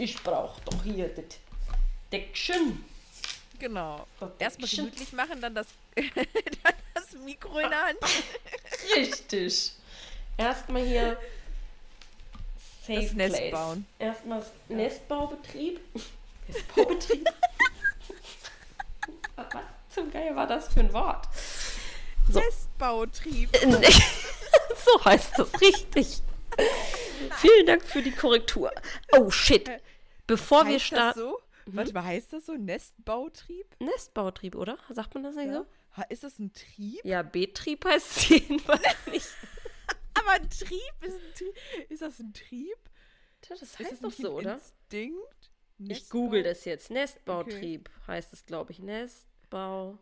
Ich brauche doch hier das Deckchen. Genau. Das Erstmal gemütlich machen, dann das, dann das Mikro in der Hand. Richtig. Erstmal hier Safe Das Nest Place. bauen. Erstmal das Nestbaubetrieb. Nestbaubetrieb. Was zum Geier war das für ein Wort? So. Nestbautrieb. so heißt das richtig. Vielen Dank für die Korrektur. Oh shit. Bevor wir heißt das starten. so? Warte mal, heißt das so? Nestbautrieb? Nestbautrieb, oder? Sagt man das nicht so? Ha- Ist das ein Trieb? Ja, Betrieb heißt es jedenfalls nicht. Aber ein Trieb ist ein Trieb. Ist das ein Trieb? Tja, Das heißt das doch so, oder? Instinkt? Ich google das jetzt. Nestbautrieb heißt es, glaube ich. Nestbau.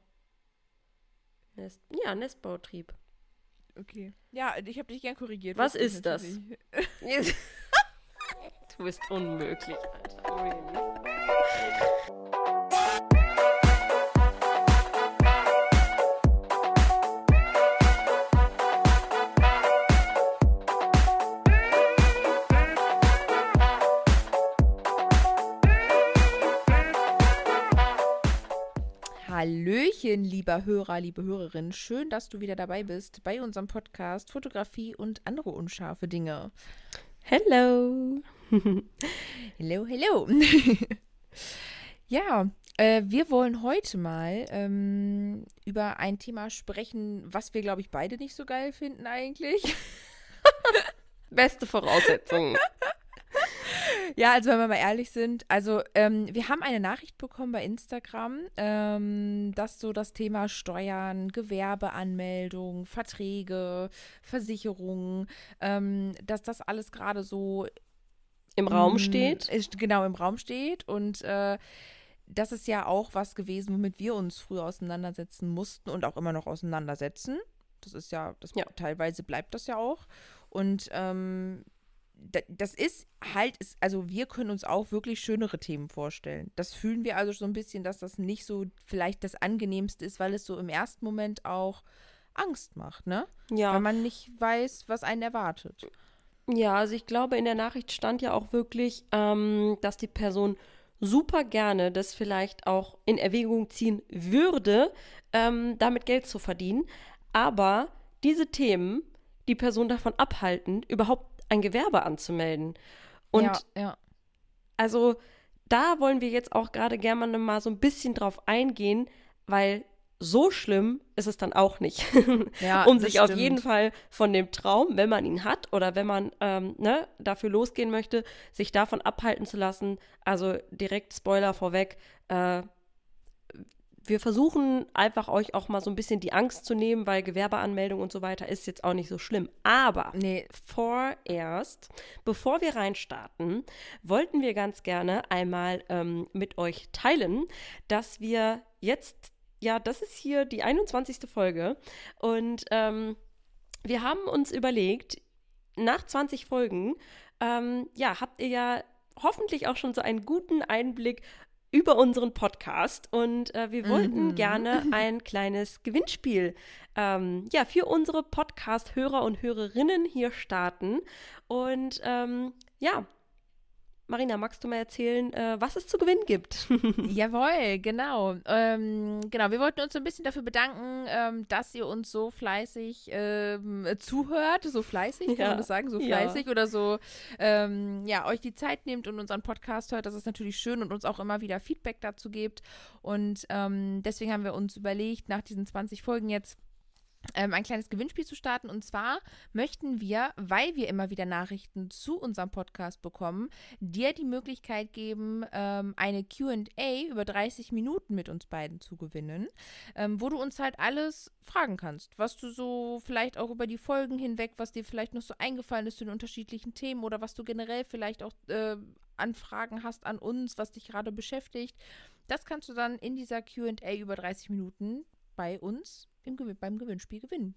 Nest ja, Nestbautrieb. Okay. Ja, ich habe dich gern korrigiert. Was ist das? du bist unmöglich, Alter. Really. Hallöchen, lieber Hörer, liebe Hörerin. Schön, dass du wieder dabei bist bei unserem Podcast Fotografie und andere unscharfe Dinge. Hello. Hello, hello. ja, äh, wir wollen heute mal ähm, über ein Thema sprechen, was wir, glaube ich, beide nicht so geil finden eigentlich. Beste Voraussetzungen. Ja, also wenn wir mal ehrlich sind, also ähm, wir haben eine Nachricht bekommen bei Instagram, ähm, dass so das Thema Steuern, Gewerbeanmeldung, Verträge, Versicherungen, ähm, dass das alles gerade so Im Raum Mm, steht. Ist, genau, im Raum steht. Und äh, das ist ja auch was gewesen, womit wir uns früher auseinandersetzen mussten und auch immer noch auseinandersetzen. Das ist ja, das Ja. teilweise bleibt das ja auch. Und ähm, da- das ist halt, ist, also wir können uns auch wirklich schönere Themen vorstellen. Das fühlen wir also so ein bisschen, dass das nicht so vielleicht das angenehmste ist, weil es so im ersten Moment auch Angst macht, ne? Ja. Weil man nicht weiß, was einen erwartet. Ja, also ich glaube, in der Nachricht stand ja auch wirklich, ähm, dass die Person super gerne das vielleicht auch in Erwägung ziehen würde, ähm, damit Geld zu verdienen. Aber diese Themen die Person davon abhalten, überhaupt ein Gewerbe anzumelden. Und ja, ja. also da wollen wir jetzt auch gerade gerne mal so ein bisschen drauf eingehen, weil so schlimm ist es dann auch nicht. Ja, um sich auf stimmt. jeden Fall von dem Traum, wenn man ihn hat oder wenn man ähm, ne, dafür losgehen möchte, sich davon abhalten zu lassen. Also direkt Spoiler vorweg. Äh, wir versuchen einfach euch auch mal so ein bisschen die Angst zu nehmen, weil Gewerbeanmeldung und so weiter ist jetzt auch nicht so schlimm. Aber Nee, vorerst, bevor wir reinstarten, wollten wir ganz gerne einmal ähm, mit euch teilen, dass wir jetzt, ja, das ist hier die 21. Folge und ähm, wir haben uns überlegt, nach 20 Folgen, ähm, ja, habt ihr ja hoffentlich auch schon so einen guten Einblick über unseren Podcast und äh, wir wollten Mhm. gerne ein kleines Gewinnspiel ähm, ja, für unsere Podcast-Hörer und Hörerinnen hier starten. Und ähm, ja, Marina, magst du mal erzählen, äh, was es zu gewinnen gibt? Jawohl, genau. Ähm, genau, wir wollten uns so ein bisschen dafür bedanken, ähm, dass ihr uns so fleißig ähm, zuhört, so fleißig, kann Ja, man das sagen, so ja. fleißig oder so, ähm, ja, euch die Zeit nehmt und unseren Podcast hört. Das ist natürlich schön und uns auch immer wieder Feedback dazu gebt. Und ähm, deswegen haben wir uns überlegt, nach diesen 20 Folgen jetzt ähm, ein kleines Gewinnspiel zu starten. Und zwar möchten wir, weil wir immer wieder Nachrichten zu unserem Podcast bekommen, dir die Möglichkeit geben, ähm, eine QA über 30 Minuten mit uns beiden zu gewinnen, ähm, wo du uns halt alles fragen kannst, was du so vielleicht auch über die Folgen hinweg, was dir vielleicht noch so eingefallen ist zu den unterschiedlichen Themen oder was du generell vielleicht auch äh, an Fragen hast an uns, was dich gerade beschäftigt. Das kannst du dann in dieser QA über 30 Minuten bei uns im, Gewin- beim Gewinnspiel gewinnen.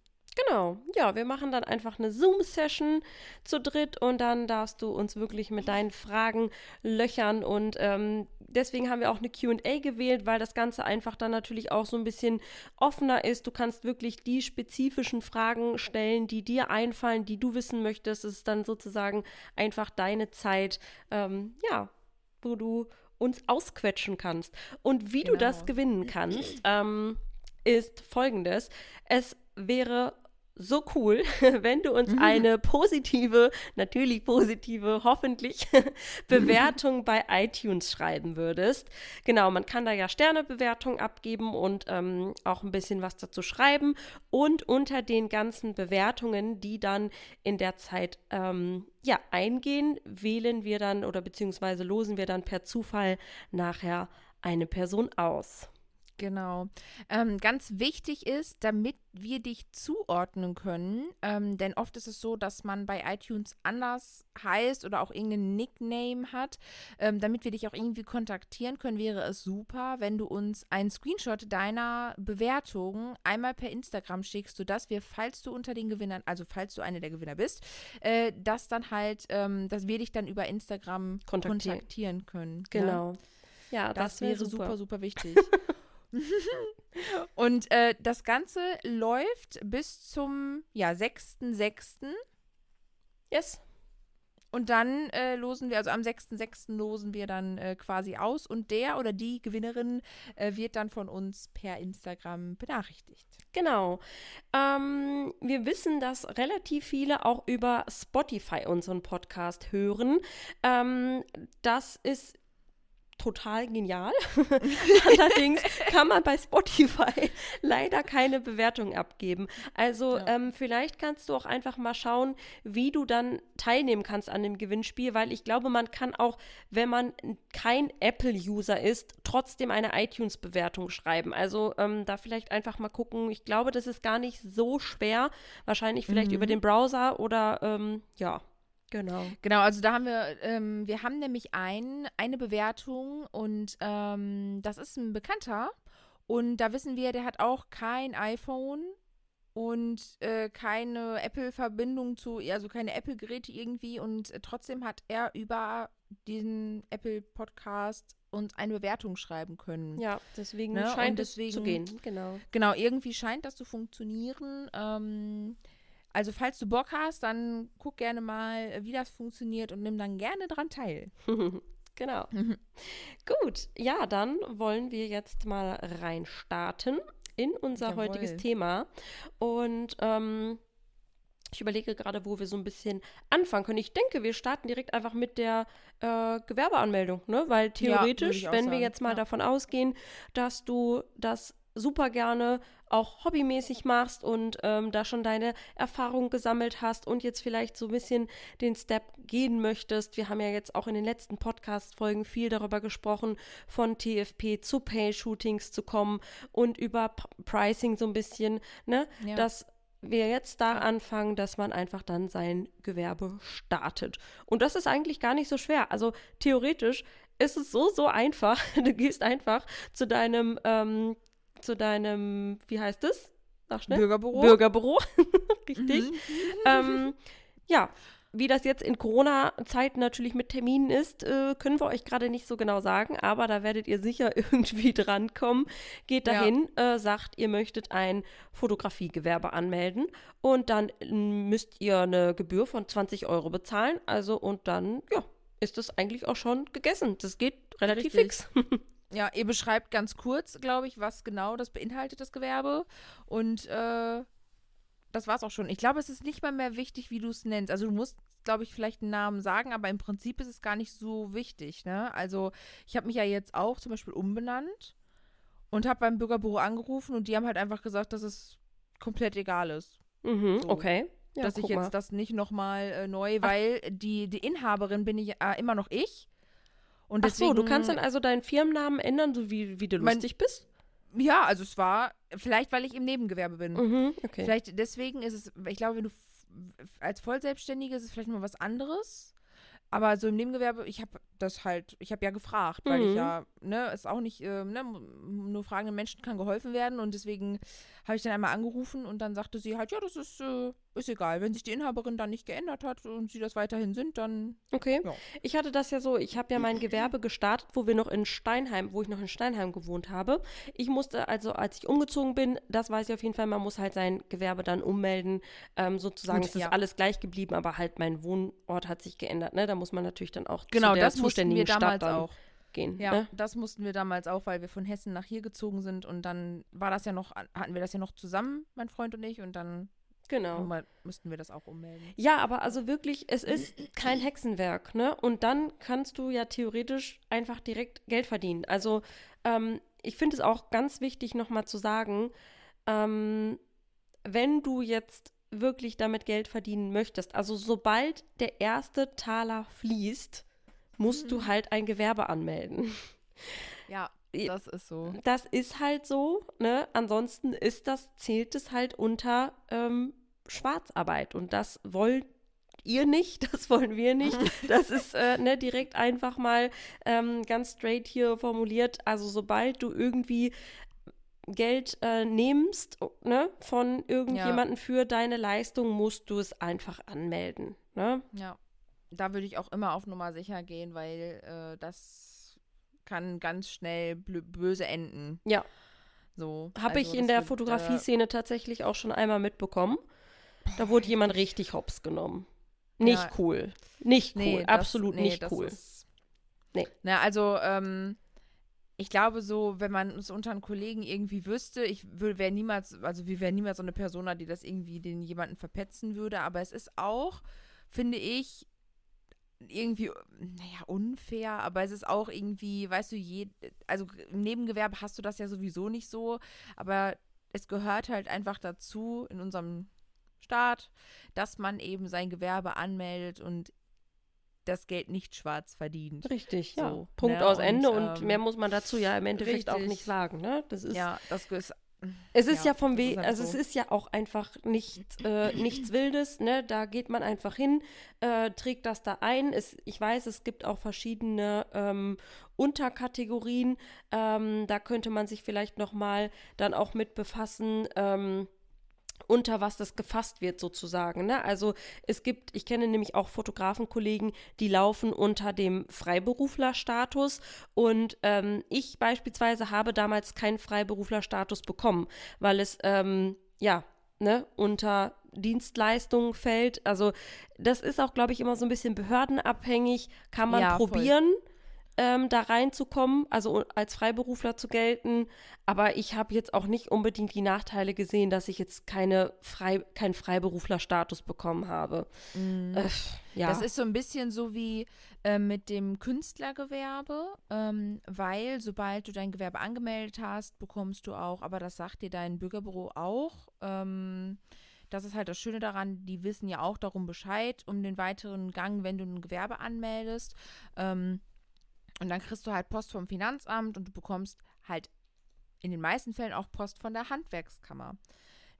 Genau, ja, wir machen dann einfach eine Zoom-Session zu dritt und dann darfst du uns wirklich mit deinen Fragen löchern und ähm, deswegen haben wir auch eine QA gewählt, weil das Ganze einfach dann natürlich auch so ein bisschen offener ist. Du kannst wirklich die spezifischen Fragen stellen, die dir einfallen, die du wissen möchtest. Es ist dann sozusagen einfach deine Zeit, ähm, ja, wo du uns ausquetschen kannst. Und wie Genau. du das gewinnen kannst, ähm, ist folgendes. Es wäre so cool, wenn du uns eine positive, natürlich positive, hoffentlich Bewertung bei iTunes schreiben würdest. Genau, man kann da ja Sternebewertung abgeben und ähm, auch ein bisschen was dazu schreiben. Und unter den ganzen Bewertungen, die dann in der Zeit ähm, ja, eingehen, wählen wir dann oder beziehungsweise losen wir dann per Zufall nachher eine Person aus. Genau. Ähm, ganz wichtig ist, damit wir dich zuordnen können, ähm, denn oft ist es so, dass man bei iTunes anders heißt oder auch irgendeinen Nickname hat. Ähm, damit wir dich auch irgendwie kontaktieren können, wäre es super, wenn du uns einen Screenshot deiner Bewertung einmal per Instagram schickst, sodass wir, falls du unter den Gewinnern, also falls du eine der Gewinner bist, äh, dass dann halt, ähm, dass wir dich dann über Instagram Kontaktieren. kontaktieren können. ne? Genau. Ja, Das, wär wäre super, super, wichtig. Und äh, das Ganze läuft bis zum ja, 6.6. Yes. Und dann äh, losen wir, also am 6.6. losen wir dann äh, quasi aus und der oder die Gewinnerin äh, wird dann von uns per Instagram benachrichtigt. Genau. Ähm, wir wissen, dass relativ viele auch über Spotify unseren Podcast hören. Ähm, das ist total genial. Allerdings kann man bei Spotify leider keine Bewertung abgeben. Also Ja. ähm, vielleicht kannst du auch einfach mal schauen, wie du dann teilnehmen kannst an dem Gewinnspiel, weil ich glaube, man kann auch, wenn man kein Apple-User ist, trotzdem eine iTunes-Bewertung schreiben. Also ähm, da vielleicht einfach mal gucken. Ich glaube, das ist gar nicht so schwer. Wahrscheinlich vielleicht Mhm. über den Browser oder ähm, ja, genau. Genau, also da haben wir, ähm, wir haben nämlich ein, eine Bewertung und ähm, das ist ein Bekannter und da wissen wir, der hat auch kein iPhone und äh, keine Apple-Verbindung zu, also keine Apple-Geräte irgendwie und trotzdem hat er über diesen Apple-Podcast uns eine Bewertung schreiben können. Ja, deswegen Ne, scheint und es zu deswegen- gehen. Genau. Genau, irgendwie scheint das zu funktionieren. Ähm, also falls du Bock hast, dann guck gerne mal, äh, wie das funktioniert und nimm dann gerne dran teil. genau. Gut, ja, dann wollen wir jetzt mal reinstarten in unser Jawohl. heutiges Thema. Und ähm, ich überlege gerade, wo wir so ein bisschen anfangen können. Ich denke, wir starten direkt einfach mit der äh, Gewerbeanmeldung, ne? Weil theoretisch, auch wenn wir sagen, jetzt mal ja. davon ausgehen, dass du das super gerne auch hobbymäßig machst und ähm, da schon deine Erfahrung gesammelt hast und jetzt vielleicht so ein bisschen den Step gehen möchtest. Wir haben ja jetzt auch in den letzten Podcast-Folgen viel darüber gesprochen, von TFP zu Pay-Shootings zu kommen und über P Pricing so ein bisschen, ne? Ja. Dass wir jetzt da anfangen, dass man einfach dann sein Gewerbe startet. Und das ist eigentlich gar nicht so schwer. Also theoretisch ist es so, so einfach. Du gehst einfach zu deinem, ähm, zu deinem, wie heißt es? Sag schnell. Bürgerbüro. Bürgerbüro. Richtig. Mhm. ähm, ja, wie das jetzt in Corona-Zeiten natürlich mit Terminen ist, äh, können wir euch gerade nicht so genau sagen, aber da werdet ihr sicher irgendwie drankommen. Geht Ja. dahin, äh, sagt, ihr möchtet ein Fotografiegewerbe anmelden und dann müsst ihr eine Gebühr von 20 Euro bezahlen. Also und dann, ja, ist das eigentlich auch schon gegessen. Das geht relativ Richtig. fix. Ja, ihr beschreibt ganz kurz, glaube ich, was genau das beinhaltet, das Gewerbe. Und äh, das war's auch schon. Ich glaube, es ist nicht mal mehr wichtig, wie du es nennst. Also du musst, glaube ich, vielleicht einen Namen sagen, aber im Prinzip ist es gar nicht so wichtig. Ne? Also ich habe mich ja jetzt auch zum Beispiel umbenannt und habe beim Bürgerbüro angerufen und die haben halt einfach gesagt, dass es komplett egal ist. mhm, So. okay. Ja, dass ich jetzt mal. das nicht nochmal äh, neu, weil die, die Inhaberin bin ich äh, immer noch ich. Und Ach so, du kannst deswegen- dann also deinen Firmennamen ändern, so wie, wie du Mein- lustig bist? Ja, also es war, vielleicht weil ich im Nebengewerbe bin. Mhm, okay. Vielleicht deswegen ist es, ich glaube, wenn du als Vollselbstständige ist es vielleicht mal was anderes. Aber so im Nebengewerbe, ich habe das halt, ich habe ja gefragt, weil Mhm. ich ja, ne, ist auch nicht, ähm, ne, nur fragenden Menschen kann geholfen werden und deswegen habe ich dann einmal angerufen und dann sagte sie halt, ja, das ist, äh, ist egal. Wenn sich die Inhaberin dann nicht geändert hat und sie das weiterhin sind, dann Okay. Ja. Ich hatte das ja so, ich habe ja mein Gewerbe gestartet, wo wir noch in Steinheim, wo ich noch in Steinheim gewohnt habe. Ich musste also, als ich umgezogen bin, das weiß ich auf jeden Fall, man muss halt sein Gewerbe dann ummelden. Ähm, sozusagen Gut, ist ja. alles gleich geblieben, aber halt mein Wohnort hat sich geändert. Ne? Da muss man natürlich dann auch Genau, das musste zuständigen Stadt dann auch. gehen. Ja, Ne? das mussten wir damals auch, weil wir von Hessen nach hier gezogen sind und dann war das ja noch, hatten wir das ja noch zusammen, mein Freund und ich, und dann Genau. mal- mussten wir das auch ummelden. Ja, aber also wirklich, es ist kein Hexenwerk, ne? Und dann kannst du ja theoretisch einfach direkt Geld verdienen. Also ähm, ich finde es auch ganz wichtig, nochmal zu sagen, ähm, wenn du jetzt wirklich damit Geld verdienen möchtest, also sobald der erste Taler fließt, musst du Mhm. halt ein Gewerbe anmelden. Ja, das ist so. Das ist halt so, ne? Ansonsten ist das, zählt es halt unter ähm, Schwarzarbeit. Und das wollt ihr nicht, das wollen wir nicht. Das ist äh, ne, direkt einfach mal ähm, ganz straight hier formuliert. Also sobald du irgendwie Geld äh, nimmst ne, von irgendjemanden für deine Leistung, musst du es einfach anmelden. Ne? Ja, da würde ich auch immer auf Nummer sicher gehen, weil äh, das kann ganz schnell böse enden. Ja. So. Habe also ich in das der äh, Fotografie-Szene tatsächlich auch schon einmal mitbekommen. Da wurde jemand richtig hops genommen. Nicht Ja. cool. Nicht cool. Nee, das- Absolut nee, nicht das cool. Ist, Nee. Na, also, ähm, ich glaube so, wenn man es unter einen Kollegen irgendwie wüsste, ich wäre niemals, also wir wären niemals so eine Persona, die das irgendwie den jemanden verpetzen würde, aber es ist auch, finde ich, irgendwie, naja, unfair, aber es ist auch irgendwie, weißt du, je, also im Nebengewerbe hast du das ja sowieso nicht so, aber es gehört halt einfach dazu in unserem Staat, dass man eben sein Gewerbe anmeldet und das Geld nicht schwarz verdient. Richtig, ja. So, Punkt ne, aus und, Ende und ähm, mehr muss man dazu ja im Endeffekt auch richtig. nicht sagen, ne? Das ist Ja, das ist. Es ist ja, Ja, vom Weg, also so. es ist ja auch einfach nicht, äh, nichts Wildes, ne? Da geht man einfach hin, äh, trägt das da ein. Es, ich weiß, es gibt auch verschiedene ähm, Unterkategorien. Ähm, da könnte man sich vielleicht nochmal dann auch mit befassen. Ähm, unter was das gefasst wird sozusagen. Ne? Also es gibt, ich kenne nämlich auch Fotografenkollegen, die laufen unter dem Freiberuflerstatus und ähm, ich beispielsweise habe damals keinen Freiberuflerstatus bekommen, weil es ähm, ja ne, unter Dienstleistungen fällt. Also das ist auch, glaube ich, immer so ein bisschen behördenabhängig. Kann man Ja, voll. Ähm, da reinzukommen, also als Freiberufler zu gelten. Aber ich habe jetzt auch nicht unbedingt die Nachteile gesehen, dass ich jetzt keine Frei, keinen Freiberuflerstatus bekommen habe. Äh, ja. Das ist so ein bisschen so wie äh, mit dem Künstlergewerbe, ähm, weil sobald du dein Gewerbe angemeldet hast, bekommst du auch, aber das sagt dir dein Bürgerbüro auch. Ähm, das ist halt das Schöne daran, die wissen ja auch darum Bescheid, um den weiteren Gang, wenn du ein Gewerbe anmeldest. Ähm, und dann kriegst du halt Post vom Finanzamt und du bekommst halt in den meisten Fällen auch Post von der Handwerkskammer.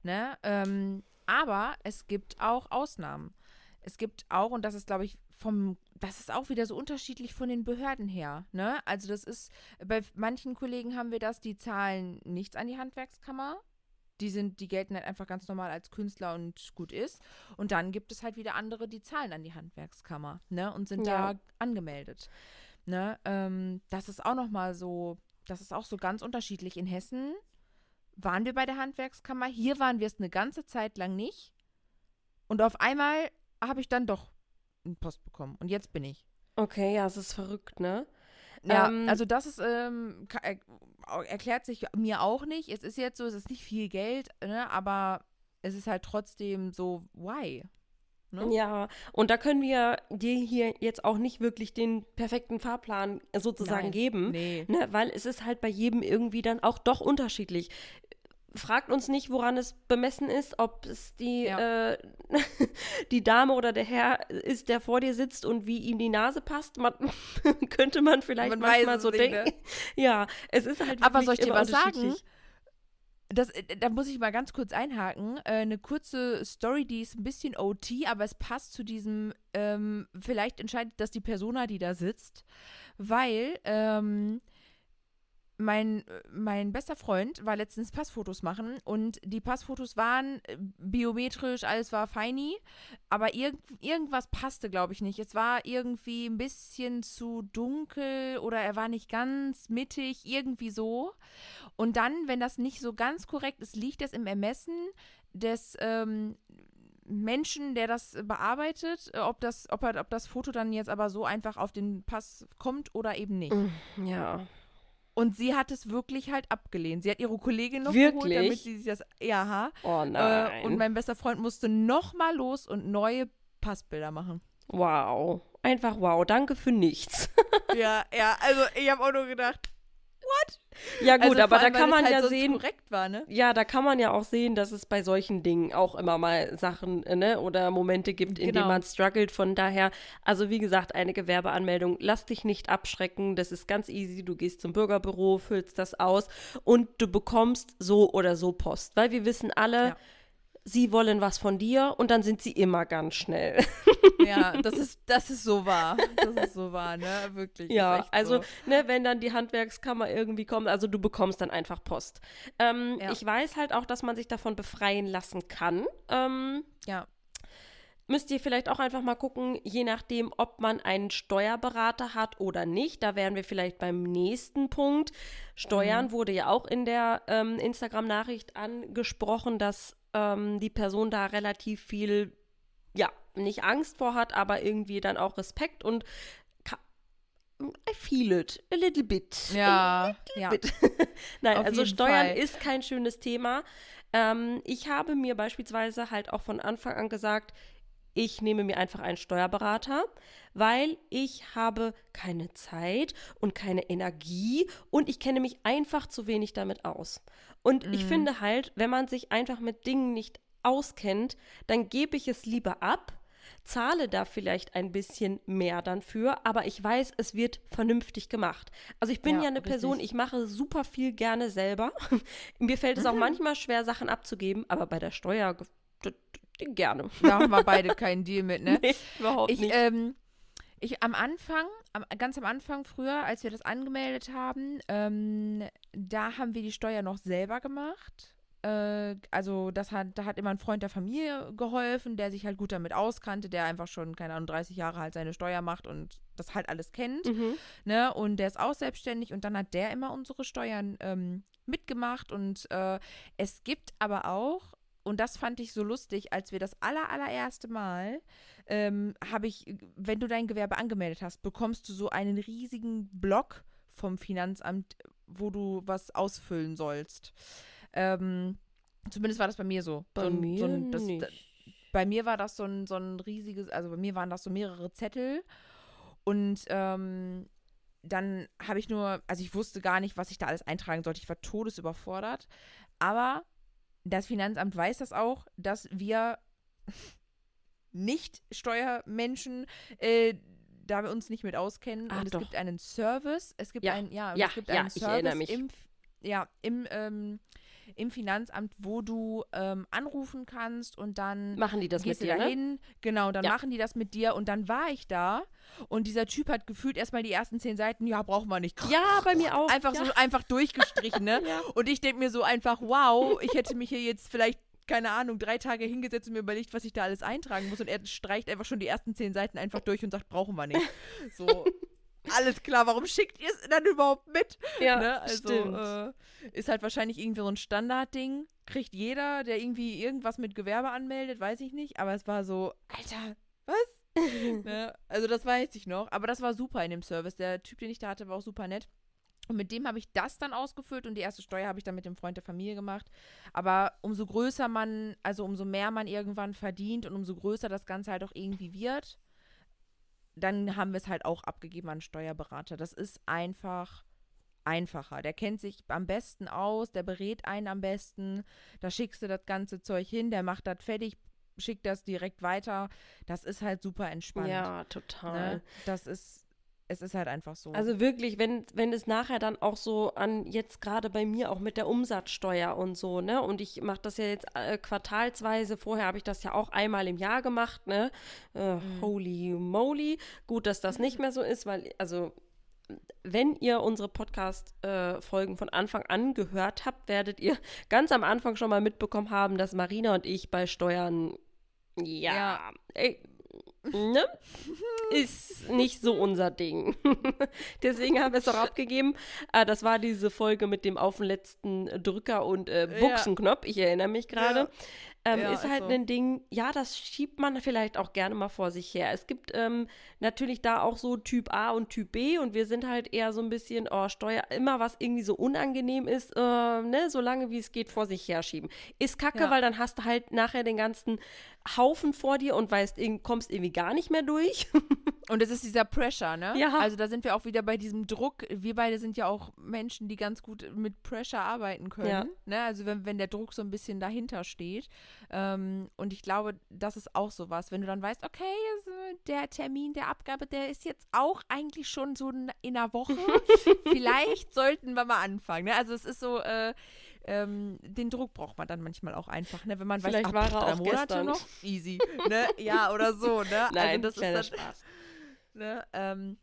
Ne? Ähm, aber es gibt auch Ausnahmen. Es gibt auch, und das ist, glaube ich, vom, das ist auch wieder so unterschiedlich von den Behörden her. Ne? Also das ist, bei manchen Kollegen haben wir das, die zahlen nichts an die Handwerkskammer. Die sind, die gelten halt einfach ganz normal als Künstler und gut ist. Und dann gibt es halt wieder andere, die zahlen an die Handwerkskammer, ne? Und sind Ja. da angemeldet. Ne? Ähm, das ist auch nochmal so, das ist auch so ganz unterschiedlich. In Hessen waren wir bei der Handwerkskammer, hier waren wir es eine ganze Zeit lang nicht. Und auf einmal habe ich dann doch einen Post bekommen. Und jetzt bin ich. okay, ja, es ist verrückt, ne? Ja, Ähm, also das ist, ähm, er, erklärt sich mir auch nicht. Es ist jetzt so, es ist nicht viel Geld, ne? aber es ist halt trotzdem so, why? Ne? Ja, und da können wir dir hier jetzt auch nicht wirklich den perfekten Fahrplan sozusagen Nein. geben, Nee. ne, weil es ist halt bei jedem irgendwie dann auch doch unterschiedlich. Fragt uns nicht, woran es bemessen ist, ob es die, Ja. äh, die Dame oder der Herr ist, der vor dir sitzt und wie ihm die Nase passt. Man, könnte man vielleicht Man manchmal so nicht, ne? denken. Ja, es ist halt Aber soll ich dir was sagen? Das, äh, da muss ich mal ganz kurz einhaken. Äh, eine kurze Story, die ist ein bisschen OT, aber es passt zu diesem, ähm, vielleicht entscheidet das die Persona, die da sitzt, weil ähm, mein, äh, mein bester Freund war letztens Passfotos machen und die Passfotos waren äh, biometrisch, alles war feini, aber irg irgendwas passte, glaube ich, nicht. Es war irgendwie ein bisschen zu dunkel oder er war nicht ganz mittig, irgendwie so. Und dann, wenn das nicht so ganz korrekt ist, liegt es im Ermessen des, ähm, Menschen, der das bearbeitet, äh, ob das, ob, er, ob das Foto dann jetzt aber so einfach auf den Pass kommt oder eben nicht. Mm, Ja. Und sie hat es wirklich halt abgelehnt. Sie hat ihre Kollegin noch Wirklich? geholt, damit sie sich das. Ja, Oh äh, nein. und mein bester Freund musste noch mal los und neue Passbilder machen. wow. Einfach wow. Danke für nichts. ja, ja, also ich habe auch nur gedacht, ja gut, also aber da allem, weil kann man halt ja sehen, war, ne? ja, da kann man ja auch sehen, dass es bei solchen Dingen auch immer mal Sachen, äh, ne, oder Momente gibt, in denen Genau. man struggelt. Von daher, also wie gesagt, eine Gewerbeanmeldung, lass dich nicht abschrecken. Das ist ganz easy. Du gehst zum Bürgerbüro, füllst das aus und du bekommst so oder so Post. Weil wir wissen alle, Ja. Sie wollen was von dir und dann sind sie immer ganz schnell. Ja, das ist, das ist so wahr. Das ist so wahr, ne? Wirklich. Ja, also, So. ne, wenn dann die Handwerkskammer irgendwie kommt, also du bekommst dann einfach Post. Ähm, Ja. Ich weiß halt auch, dass man sich davon befreien lassen kann. Ähm, Ja. müsst ihr vielleicht auch einfach mal gucken, je nachdem, ob man einen Steuerberater hat oder nicht. Da wären wir vielleicht beim nächsten Punkt. Steuern Mhm. wurde ja auch in der ähm, Instagram-Nachricht angesprochen, dass ähm, die Person da relativ viel, ja, nicht Angst vor hat, aber irgendwie dann auch Respekt und I feel it a little bit. Ja, ja. Bit. Nein, Auf also Steuern Fall. ist kein schönes Thema. Ähm, ich habe mir beispielsweise halt auch von Anfang an gesagt, ich nehme mir einfach einen Steuerberater, weil ich habe keine Zeit und keine Energie und ich kenne mich einfach zu wenig damit aus. Und ich finde halt, wenn man sich einfach mit Dingen nicht auskennt, dann gebe ich es lieber ab, zahle da vielleicht ein bisschen mehr dann für, aber ich weiß, es wird vernünftig gemacht. Also ich bin ja, Ja, eine Person, ich mache super viel gerne selber. Mir fällt es auch manchmal schwer, Sachen abzugeben, aber bei der Steuer gerne. Da haben wir beide keinen Deal mit, ne? Nee, überhaupt Ich, nicht. ähm, ich am Anfang, am, ganz am Anfang früher, als wir das angemeldet haben, ähm, da haben wir die Steuer noch selber gemacht. Äh, also das hat, da hat immer ein Freund der Familie geholfen, der sich halt gut damit auskannte, der einfach schon, keine Ahnung, 30 Jahre halt seine Steuer macht und das halt alles kennt. mhm. Ne? Und der ist auch selbstständig und dann hat der immer unsere Steuern ähm, mitgemacht. Und äh, es gibt aber auch, und das fand ich so lustig, als wir das aller, allererste Mal, ähm, habe ich, wenn du dein Gewerbe angemeldet hast, bekommst du so einen riesigen Block vom Finanzamt, wo du was ausfüllen sollst. Ähm, zumindest war das bei mir so. Bei so mir so ein, das, nicht. bei mir war das so ein, so ein riesiges, also bei mir waren das so mehrere Zettel und ähm, dann habe ich nur, also ich wusste gar nicht, was ich da alles eintragen sollte. Ich war todesüberfordert. Aber das Finanzamt weiß das auch, dass wir nicht Steuermenschen äh, da wir uns nicht mit auskennen. Ah, und es doch. gibt einen Service. Es gibt Ja. einen, ja, Ja, es gibt ja, einen Service im ja, im, ähm, im Finanzamt, wo du ähm, anrufen kannst und dann Machen die das mit dir, da ne? hin, genau, dann Ja. machen die das mit dir und dann war ich da und dieser Typ hat gefühlt erstmal die ersten zehn Seiten, ja, braucht man nicht. Ja, bei mir auch. Einfach ja. so, einfach durchgestrichen, ne? Ja. Und ich denke mir so einfach, wow, ich hätte mich hier jetzt vielleicht, keine Ahnung, drei Tage hingesetzt und mir überlegt, was ich da alles eintragen muss und er streicht einfach schon die ersten zehn Seiten einfach durch und sagt, brauchen wir nicht. So, alles klar, warum schickt ihr es dann überhaupt mit? Ja, ne? Also stimmt. äh, ist halt wahrscheinlich irgendwie so ein Standardding. Kriegt jeder, der irgendwie irgendwas mit Gewerbe anmeldet, weiß ich nicht. Aber es war so, Alter, was? ne? Also das weiß ich noch. Aber das war super in dem Service. Der Typ, den ich da hatte, war auch super nett. Und mit dem habe ich das dann ausgefüllt und die erste Steuer habe ich dann mit dem Freund der Familie gemacht. Aber umso größer man, also umso mehr man irgendwann verdient und umso größer das Ganze halt auch irgendwie wird, dann haben wir es halt auch abgegeben an einen Steuerberater. Das ist einfach einfacher. Der kennt sich am besten aus, der berät einen am besten. Da schickst du das ganze Zeug hin, der macht das fertig, schickt das direkt weiter. Das ist halt super entspannt. ja, total. ne? Das ist, es ist halt einfach so. Also wirklich, wenn, wenn es nachher dann auch so an, jetzt gerade bei mir auch mit der Umsatzsteuer und so, ne? Und ich mache das ja jetzt äh, quartalsweise, vorher habe ich das ja auch einmal im Jahr gemacht, ne? Äh, Holy moly. Gut, dass das nicht mehr so ist, weil, also, wenn ihr unsere Podcast-Folgen von Anfang an gehört habt, werdet ihr ganz am Anfang schon mal mitbekommen haben, dass Marina und ich bei Steuern, ja, Ja. ey, ne, ist nicht so unser Ding. Deswegen haben wir es auch abgegeben. Ah, das war diese Folge mit dem auf den letzten Drücker und äh, Buchsenknopf. Ich erinnere mich gerade. Ja. Ähm, Ja, ist halt ist so. ein Ding, ja, das schiebt man vielleicht auch gerne mal vor sich her. Es gibt ähm, natürlich da auch so Typ A und Typ B und wir sind halt eher so ein bisschen, oh, Steuer, immer was irgendwie so unangenehm ist, äh, ne, so lange wie es geht vor sich herschieben. Ist kacke, Ja. weil dann hast du halt nachher den ganzen Haufen vor dir und weißt, kommst irgendwie gar nicht mehr durch. Und es ist dieser Pressure, ne? Ja. Also da sind wir auch wieder bei diesem Druck. Wir beide sind ja auch Menschen, die ganz gut mit Pressure arbeiten können. Ja. Ne? Also wenn, wenn der Druck so ein bisschen dahinter steht. Ähm, und ich glaube, das ist auch sowas. Wenn du dann weißt, okay, der Termin der Abgabe, der ist jetzt auch eigentlich schon so in in einer Woche. Vielleicht sollten wir mal anfangen. Ne? Also es ist so, äh, ähm, den Druck braucht man dann manchmal auch einfach, ne? Wenn man Vielleicht weiß, war ach, er auch Monate gestern. noch, easy, ne? Ja, oder so, ne? Nein, also das ist dann, Spaß. Ne? Ähm,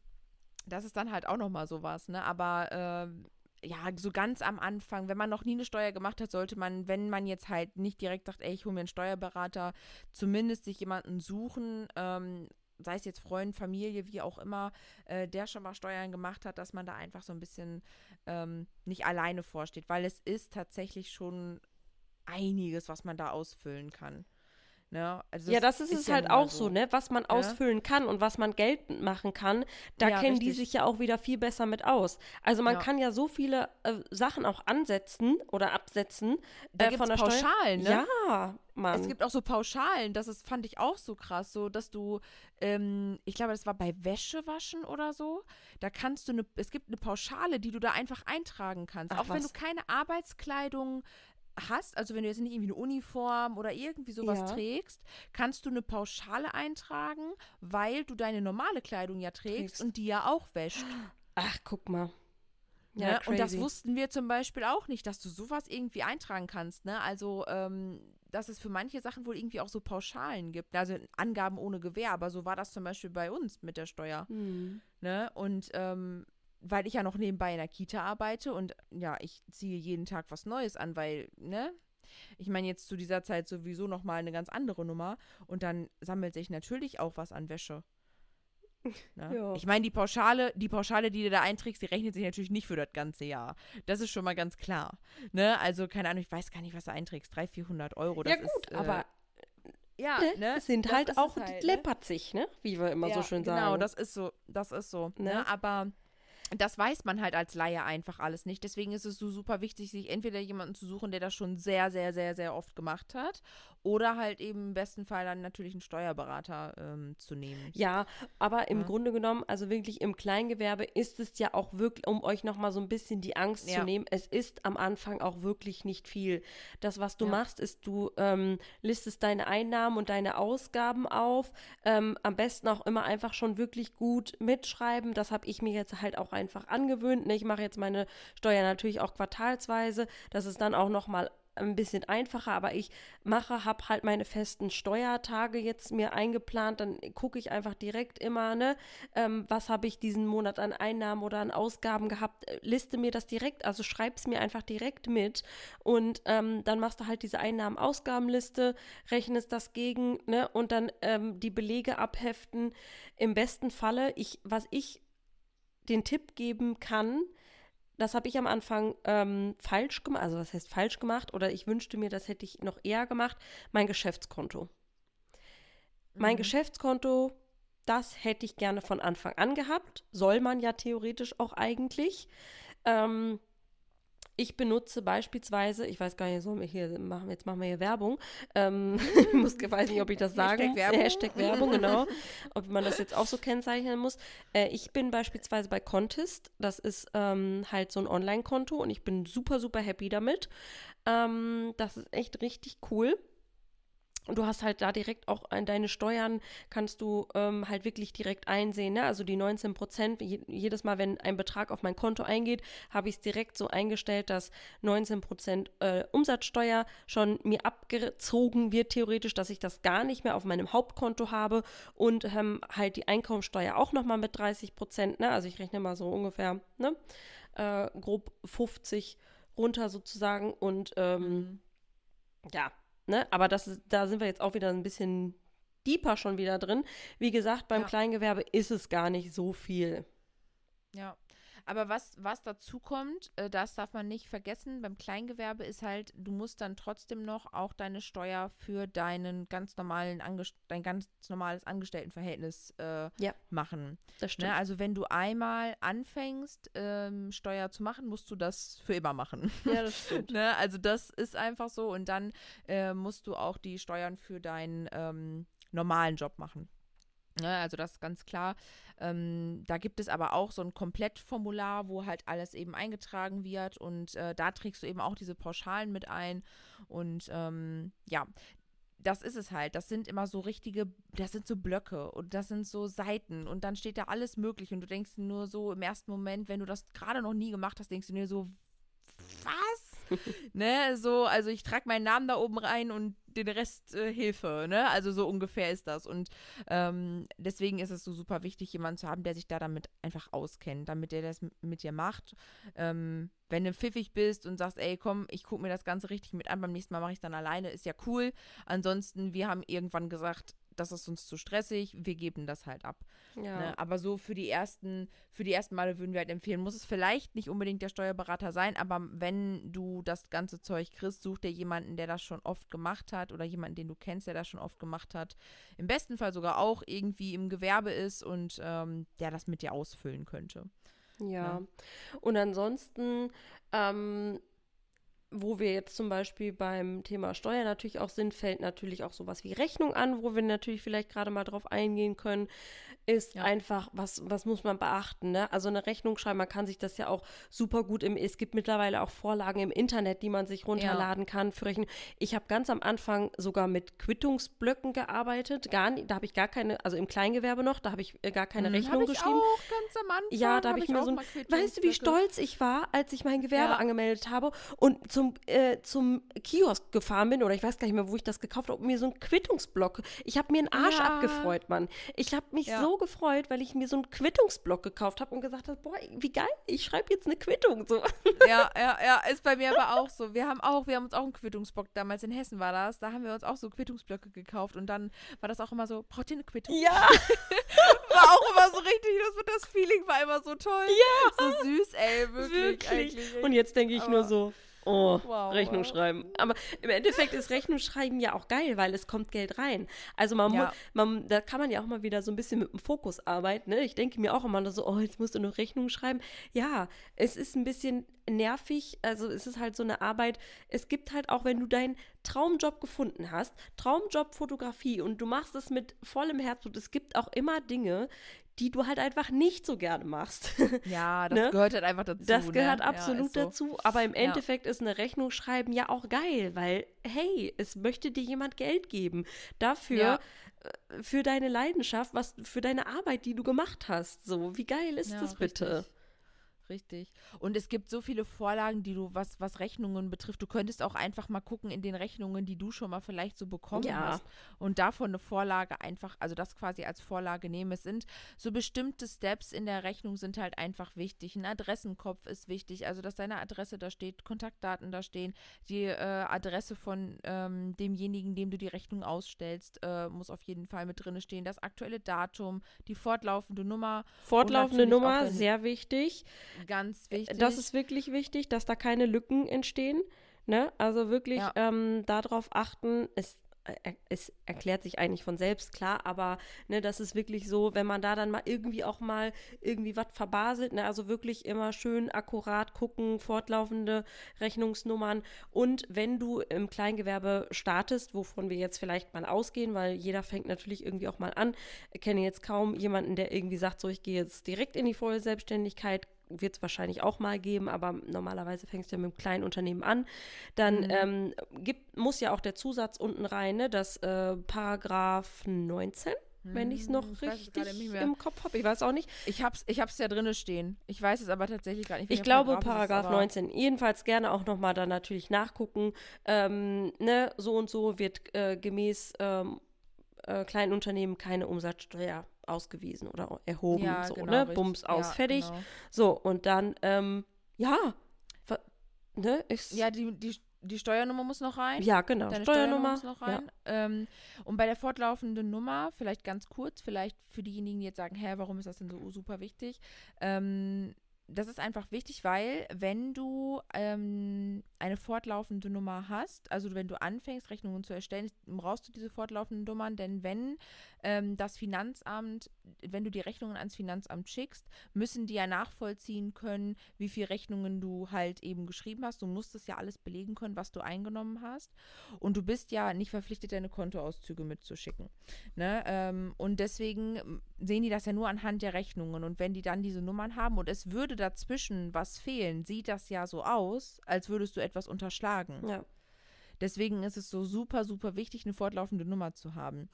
das ist dann halt auch nochmal sowas, ne? Aber ähm, ja, so ganz am Anfang, wenn man noch nie eine Steuer gemacht hat, sollte man, wenn man jetzt halt nicht direkt sagt, ey, ich hole mir einen Steuerberater, zumindest sich jemanden suchen, ähm, sei es jetzt Freund, Familie, wie auch immer, äh, der schon mal Steuern gemacht hat, dass man da einfach so ein bisschen ähm, nicht alleine vorsteht, weil es ist tatsächlich schon einiges, was man da ausfüllen kann. Ne? Also Ja, das ist, es halt nun mal auch so, ne? Was man ausfüllen kann und was man geltend machen kann, da Ja, kennen die richtig. sich ja auch wieder viel besser mit aus. Also man Ja. kann ja so viele äh, Sachen auch ansetzen oder absetzen Da äh, gibt's von der Steuer. Pauschalen, ne? Ja, Mann. Es gibt auch so Pauschalen, das ist, fand ich auch so krass, so dass du, ähm, ich glaube, das war bei Wäschewaschen oder so, da kannst du eine, es gibt eine Pauschale, die du da einfach eintragen kannst. Ach, auch wenn was? du keine Arbeitskleidung hast, also wenn du jetzt nicht irgendwie eine Uniform oder irgendwie sowas Ja. trägst, kannst du eine Pauschale eintragen, weil du deine normale Kleidung ja trägst, Trägst. und die ja auch wäscht. Ach, guck mal. Ne? Und das wussten wir zum Beispiel auch nicht, dass du sowas irgendwie eintragen kannst. Ne? Also, ähm, dass es für manche Sachen wohl irgendwie auch so Pauschalen gibt. Also Angaben ohne Gewähr, aber so war das zum Beispiel bei uns mit der Steuer. Hm. Ne? Und ähm, weil ich ja noch nebenbei in der Kita arbeite und ja, ich ziehe jeden Tag was Neues an, weil, ne? Ich meine jetzt zu dieser Zeit sowieso nochmal eine ganz andere Nummer und dann sammelt sich natürlich auch was an Wäsche. Ne? Ja. Ich meine, die Pauschale, die Pauschale, die du da einträgst, die rechnet sich natürlich nicht für das ganze Jahr. Das ist schon mal ganz klar. Ne? Also, keine Ahnung, ich weiß gar nicht, was du einträgst. 300, 400 Euro. Das Ja gut, ist, äh, aber ja, ne, ne? es sind das halt auch halt, ne? läppert sich, ne? Wie wir immer so Ja, schön genau, sagen. Genau, das ist so. Das ist so. Ne? Ne? Aber das weiß man halt als Laie einfach alles nicht. Deswegen ist es so super wichtig, sich entweder jemanden zu suchen, der das schon sehr, sehr, sehr, sehr oft gemacht hat, oder halt eben im besten Fall dann natürlich einen Steuerberater ähm, zu nehmen. Ja, aber im Ja. Grunde genommen, also wirklich im Kleingewerbe ist es ja auch wirklich, um euch nochmal so ein bisschen die Angst Ja. zu nehmen, es ist am Anfang auch wirklich nicht viel. Das, was du Ja. machst, ist, du ähm, listest deine Einnahmen und deine Ausgaben auf. Ähm, am besten auch immer einfach schon wirklich gut mitschreiben. Das habe ich mir jetzt halt auch einfach angewöhnt. Ne? Ich mache jetzt meine Steuer natürlich auch quartalsweise. Das ist dann auch nochmal ein bisschen einfacher, aber ich mache, habe halt meine festen Steuertage jetzt mir eingeplant, dann gucke ich einfach direkt immer, ne, ähm, was habe ich diesen Monat an Einnahmen oder an Ausgaben gehabt, äh, liste mir das direkt, also schreib's mir einfach direkt mit und ähm, dann machst du halt diese Einnahmen-Ausgabenliste, rechnest das gegen, ne, und dann ähm, die Belege abheften. Im besten Falle, ich, was ich den Tipp geben kann, das habe ich am Anfang ähm, falsch gemacht, also was heißt falsch gemacht oder ich wünschte mir, das hätte ich noch eher gemacht, mein Geschäftskonto. Mein Mhm. Geschäftskonto, das hätte ich gerne von Anfang an gehabt, soll man ja theoretisch auch eigentlich. Ähm, ich benutze beispielsweise, ich weiß gar nicht, sollen wir hier machen, jetzt machen wir hier Werbung. Ähm, ich muss, weiß nicht, ob ich das Hashtag sagen. Werbung. Hashtag Werbung, genau. Ob man das jetzt auch so kennzeichnen muss. Äh, ich bin beispielsweise bei Contest. Das ist ähm, halt so ein Online-Konto und ich bin super, super happy damit. Ähm, das ist echt richtig cool. Und du hast halt da direkt auch an deine Steuern, kannst du ähm, halt wirklich direkt einsehen. Ne? Also die 19 Prozent, je, jedes Mal, wenn ein Betrag auf mein Konto eingeht, habe ich es direkt so eingestellt, dass 19 Prozent äh, Umsatzsteuer schon mir abgezogen wird, theoretisch, dass ich das gar nicht mehr auf meinem Hauptkonto habe und ähm, halt die Einkommensteuer auch nochmal mit 30 Prozent. Ne? Also ich rechne mal so ungefähr ne? äh, grob 50 runter sozusagen und ähm, Mhm. ja, ne, aber das ist, da sind wir jetzt auch wieder ein bisschen deeper schon wieder drin. Wie gesagt, beim Ja. Kleingewerbe ist es gar nicht so viel. Ja. Aber was, was dazu kommt, äh, das darf man nicht vergessen, beim Kleingewerbe ist halt, du musst dann trotzdem noch auch deine Steuer für deinen ganz normalen Angest dein ganz normales Angestelltenverhältnis äh, Ja. machen. Das stimmt. Ne? Also wenn du einmal anfängst, ähm, Steuer zu machen, musst du das für immer machen. ja, das stimmt. ne? Also das ist einfach so und dann äh, musst du auch die Steuern für deinen ähm, normalen Job machen. Ne? Also das ist ganz klar. Ähm, da gibt es aber auch so ein Komplettformular, wo halt alles eben eingetragen wird und äh, da trägst du eben auch diese Pauschalen mit ein und ähm, ja, das ist es halt. Das sind immer so richtige, das sind so Blöcke und das sind so Seiten und dann steht da alles möglich und du denkst nur so im ersten Moment, wenn du das gerade noch nie gemacht hast, denkst du dir so? ne, so, also ich trage meinen Namen da oben rein und den Rest äh, Hilfe, ne? Also so ungefähr ist das. Und ähm, deswegen ist es so super wichtig, jemanden zu haben, der sich da damit einfach auskennt, damit der das mit dir macht. Ähm, wenn du pfiffig bist und sagst, ey, komm, ich gucke mir das Ganze richtig mit an, beim nächsten Mal mache ich dann alleine, ist ja cool. Ansonsten, wir haben irgendwann gesagt, das ist uns zu stressig, wir geben das halt ab. Ja. Ne? Aber so für die ersten, für die ersten Male würden wir halt empfehlen, muss es vielleicht nicht unbedingt der Steuerberater sein, aber wenn du das ganze Zeug kriegst, such dir jemanden, der das schon oft gemacht hat oder jemanden, den du kennst, der das schon oft gemacht hat. Im besten Fall sogar auch irgendwie im Gewerbe ist und ähm, der das mit dir ausfüllen könnte. Ja. Und ansonsten, ähm, wo wir jetzt zum Beispiel beim Thema Steuer natürlich auch sind, fällt natürlich auch sowas wie Rechnung an, wo wir natürlich vielleicht gerade mal drauf eingehen können, ist Ja. einfach, was, was muss man beachten, ne? Also eine Rechnung schreiben, man kann sich das ja auch super gut im, es gibt mittlerweile auch Vorlagen im Internet, die man sich runterladen kann für Rechnung. Ich habe ganz am Anfang sogar mit Quittungsblöcken gearbeitet, gar da habe ich gar keine, also im Kleingewerbe noch, da habe ich äh, gar keine Hm, Rechnung hab ich geschrieben. auch ganz am Anfang. Ja, da habe ich mir auch so ein, weißt du, wie stolz ich war, als ich mein Gewerbe Ja. angemeldet habe und zum, äh, zum Kiosk gefahren bin oder ich weiß gar nicht mehr, wo ich das gekauft habe, mir so ein Quittungsblock. Ich habe mir einen Arsch Ja. abgefreut, Mann. Ich habe mich Ja. so gefreut, weil ich mir so einen Quittungsblock gekauft habe und gesagt habe, boah, wie geil, ich schreibe jetzt eine Quittung. So. Ja, ja, ja, ist bei mir aber auch so. Wir haben auch, wir haben uns auch einen Quittungsblock, damals in Hessen war das, da haben wir uns auch so Quittungsblöcke gekauft und dann war das auch immer so, braucht ihr eine Quittung? Ja, War auch immer so richtig, das, das Feeling war immer so toll. Ja. So süß, ey, wirklich. wirklich. Eigentlich. Und jetzt denke ich nur Aber- so, oh, Wow, Rechnung wow. schreiben. Aber im Endeffekt ist Rechnung schreiben ja auch geil, weil es kommt Geld rein. Also man, Ja. man da kann man ja auch mal wieder so ein bisschen mit dem Fokus arbeiten. Ne? Ich denke mir auch immer so, oh, jetzt musst du noch Rechnung schreiben. Ja, es ist ein bisschen nervig. Also es ist halt so eine Arbeit. Es gibt halt auch, wenn du deinen Traumjob gefunden hast, Traumjob Fotografie und du machst es mit vollem Herzblut. Es gibt auch immer Dinge, die du halt einfach nicht so gerne machst. Ja, das Ne? gehört halt einfach dazu. Das ne? gehört Ja, absolut ist so. dazu. Aber im Ja. Endeffekt ist eine Rechnung schreiben ja auch geil, weil, hey, es möchte dir jemand Geld geben. Dafür, Ja. äh, für deine Leidenschaft, was, für deine Arbeit, die du gemacht hast. So, wie geil ist Ja, das bitte? Richtig. Richtig. Und es gibt so viele Vorlagen, die du, was, was Rechnungen betrifft, du könntest auch einfach mal gucken in den Rechnungen, die du schon mal vielleicht so bekommen Ja. hast. Und davon eine Vorlage einfach, also das quasi als Vorlage nehmen. Es sind so bestimmte Steps in der Rechnung sind halt einfach wichtig. Ein Adressenkopf ist wichtig, also dass deine Adresse da steht, Kontaktdaten da stehen, die äh, Adresse von ähm, demjenigen, dem du die Rechnung ausstellst, äh, muss auf jeden Fall mit drin stehen. Das aktuelle Datum, die fortlaufende Nummer, Fortlaufende Nummer, sehr wichtig. Ganz wichtig. Das ist wirklich wichtig, dass da keine Lücken entstehen. Ne? Also wirklich Ja. ähm, darauf achten. Es, äh, es erklärt sich eigentlich von selbst, klar, aber ne, das ist wirklich so, wenn man da dann mal irgendwie auch mal irgendwie was verbaselt, ne? also wirklich immer schön akkurat gucken, fortlaufende Rechnungsnummern. Und wenn du im Kleingewerbe startest, wovon wir jetzt vielleicht mal ausgehen, weil jeder fängt natürlich irgendwie auch mal an, Ich kenne jetzt kaum jemanden, der irgendwie sagt, so ich gehe jetzt direkt in die volle Selbstständigkeit, wird es wahrscheinlich auch mal geben, aber normalerweise fängst du ja mit einem kleinen Unternehmen an. Dann Mhm. ähm, gibt, muss ja auch der Zusatz unten rein, ne, das äh, Paragraph 19, wenn ich es noch Hm, ich richtig im Kopf habe. Ich weiß auch nicht. Ich hab's, ich hab's ja drinne stehen. Ich weiß es aber tatsächlich gar nicht. Ich glaube, Paragraph aber- 19. Jedenfalls gerne auch nochmal dann natürlich nachgucken. Ähm, ne, so und so wird äh, gemäß ähm, äh, kleinen Unternehmen keine Umsatzsteuer ausgewiesen oder erhoben. Ja, so, genau, ne? richtig. Bums aus, Ja, fertig. genau. So, und dann, ähm, ja, ne, ist, Ja, die, die, die Steuernummer muss noch rein. Ja, genau. Deine Steuernummer. muss noch rein. Ähm, und bei der fortlaufenden Nummer, vielleicht ganz kurz, vielleicht für diejenigen, die jetzt sagen, hä, warum ist das denn so super wichtig? Ähm, das ist einfach wichtig, weil wenn du ähm, eine fortlaufende Nummer hast, also wenn du anfängst, Rechnungen zu erstellen, brauchst du diese fortlaufenden Nummern, denn wenn ähm, das Finanzamt, wenn du die Rechnungen ans Finanzamt schickst, müssen die ja nachvollziehen können, wie viele Rechnungen du halt eben geschrieben hast. Du musst es ja alles belegen können, was du eingenommen hast. Und du bist ja nicht verpflichtet, deine Kontoauszüge mitzuschicken. Ne? Ähm, und deswegen sehen die das ja nur anhand der Rechnungen. Und wenn die dann diese Nummern haben und es würde dazwischen was fehlen, sieht das ja so aus, als würdest du etwas unterschlagen. Ja. Deswegen ist es so super, super wichtig, eine fortlaufende Nummer zu haben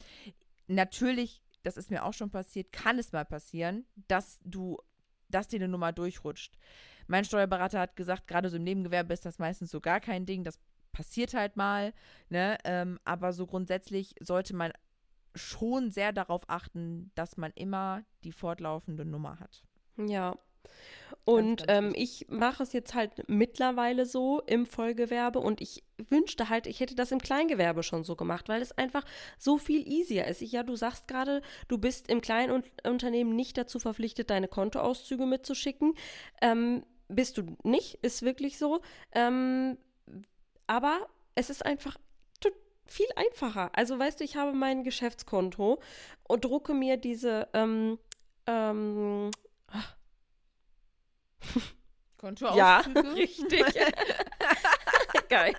natürlich, das ist mir auch schon passiert, kann es mal passieren, dass du, dass dir eine Nummer durchrutscht. Mein Steuerberater hat gesagt, gerade so im Nebengewerbe ist das meistens so gar kein Ding, das passiert halt mal, ne? Ähm, aber so grundsätzlich sollte man schon sehr darauf achten, dass man immer die fortlaufende Nummer hat. Ja, und ähm, ich mache es jetzt halt mittlerweile so im Vollgewerbe und ich wünschte halt, ich hätte das im Kleingewerbe schon so gemacht, weil es einfach so viel easier ist. Ich, ja, du sagst gerade, du bist im kleinen Unternehmen nicht dazu verpflichtet, deine Kontoauszüge mitzuschicken. Ähm, bist du nicht, ist wirklich so. Ähm, aber es ist einfach viel einfacher. Also weißt du, ich habe mein Geschäftskonto und drucke mir diese ähm, ähm, ach, Kontoauszüge? Ja, richtig. Geil.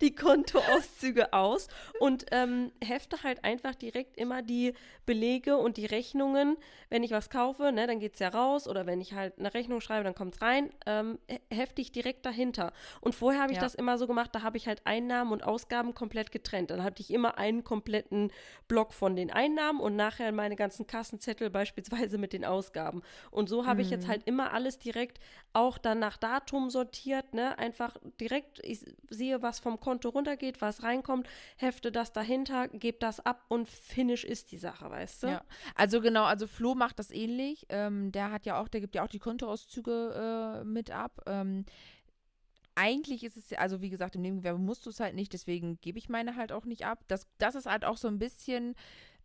Die Kontoauszüge aus und ähm, hefte halt einfach direkt immer die Belege und die Rechnungen. Wenn ich was kaufe, ne, dann geht es ja raus oder wenn ich halt eine Rechnung schreibe, dann kommt es rein, ähm, hefte ich direkt dahinter. Und vorher habe ich ja. das immer so gemacht, da habe ich halt Einnahmen und Ausgaben komplett getrennt. Dann hatte ich immer einen kompletten Block von den Einnahmen und nachher meine ganzen Kassenzettel beispielsweise mit den Ausgaben. Und so habe ich jetzt mhm. halt immer alles direkt auch dann nach Datum sortiert, ne, einfach direkt, ich sehe, was vom Konto runtergeht, was reinkommt, hefte das dahinter, gebe das ab und finish ist die Sache, weißt du? Ja, also genau, also Flo macht das ähnlich. Ähm, der hat ja auch, der gibt ja auch die Kontoauszüge äh, mit ab. Ähm, eigentlich ist es, also wie gesagt, im Nebengewerbe musst du es halt nicht, deswegen gebe ich meine halt auch nicht ab. Das, das ist halt auch so ein bisschen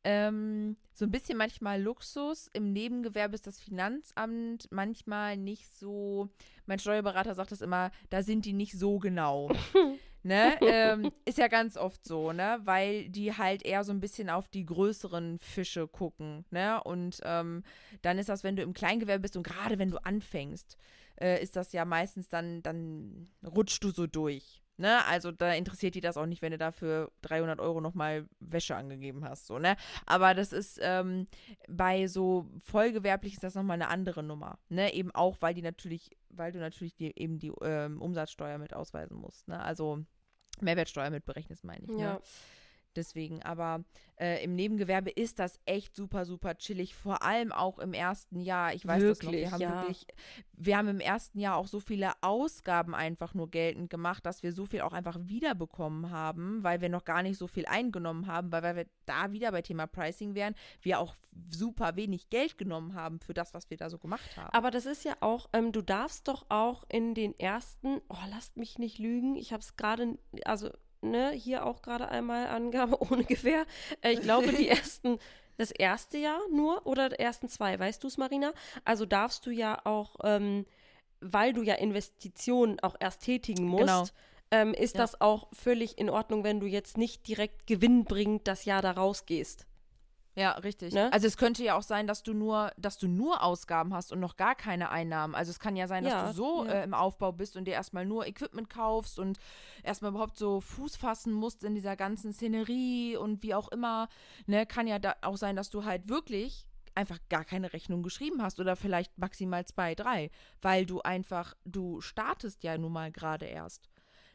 ähm, so ein bisschen manchmal Luxus. Im Nebengewerbe ist das Finanzamt manchmal nicht so. Mein Steuerberater sagt das immer, da sind die nicht so genau. ne? Ähm, ist ja ganz oft so, ne? Weil die halt eher so ein bisschen auf die größeren Fische gucken, ne? Und ähm, dann ist das, wenn du im Kleingewerbe bist und gerade wenn du anfängst, äh, ist das ja meistens dann, dann rutschst du so durch. Ne? Also da interessiert die das auch nicht, wenn du dafür 300 Euro nochmal Wäsche angegeben hast. So, ne? Aber das ist ähm, bei so vollgewerblich ist das nochmal eine andere Nummer. Ne? Eben auch, weil die natürlich, weil du natürlich die, eben die ähm, Umsatzsteuer mit ausweisen musst. Ne? Also Mehrwertsteuer mit berechnest, meine ich. Ne? Ja. Ne? Deswegen, aber äh, im Nebengewerbe ist das echt super, super chillig. Vor allem auch im ersten Jahr. Ich weiß wirklich, das noch. Wir haben ja. wirklich, wir haben im ersten Jahr auch so viele Ausgaben einfach nur geltend gemacht, dass wir so viel auch einfach wiederbekommen haben, weil wir noch gar nicht so viel eingenommen haben, weil, weil wir da wieder bei Thema Pricing wären, wir auch super wenig Geld genommen haben für das, was wir da so gemacht haben. Aber das ist ja auch, ähm, du darfst doch auch in den ersten, oh, lasst mich nicht lügen, ich habe es gerade, also ne, hier auch gerade einmal Angabe ohne Gewehr. Äh, ich glaube, die ersten, das erste Jahr nur oder die ersten zwei, weißt du es, Marina? Also darfst du ja auch, ähm, weil du ja Investitionen auch erst tätigen musst, genau. ähm, ist ja. das auch völlig in Ordnung, wenn du jetzt nicht direkt gewinnbringend das Jahr da rausgehst. Ja, richtig. Ne? Also es könnte ja auch sein, dass du nur, dass du nur Ausgaben hast und noch gar keine Einnahmen. Also es kann ja sein, dass ja, du so ja. äh, im Aufbau bist und dir erstmal nur Equipment kaufst und erstmal überhaupt so Fuß fassen musst in dieser ganzen Szenerie und wie auch immer. Ne, kann ja auch sein, dass du halt wirklich einfach gar keine Rechnung geschrieben hast oder vielleicht maximal zwei, drei, weil du einfach, du startest ja nun mal gerade erst.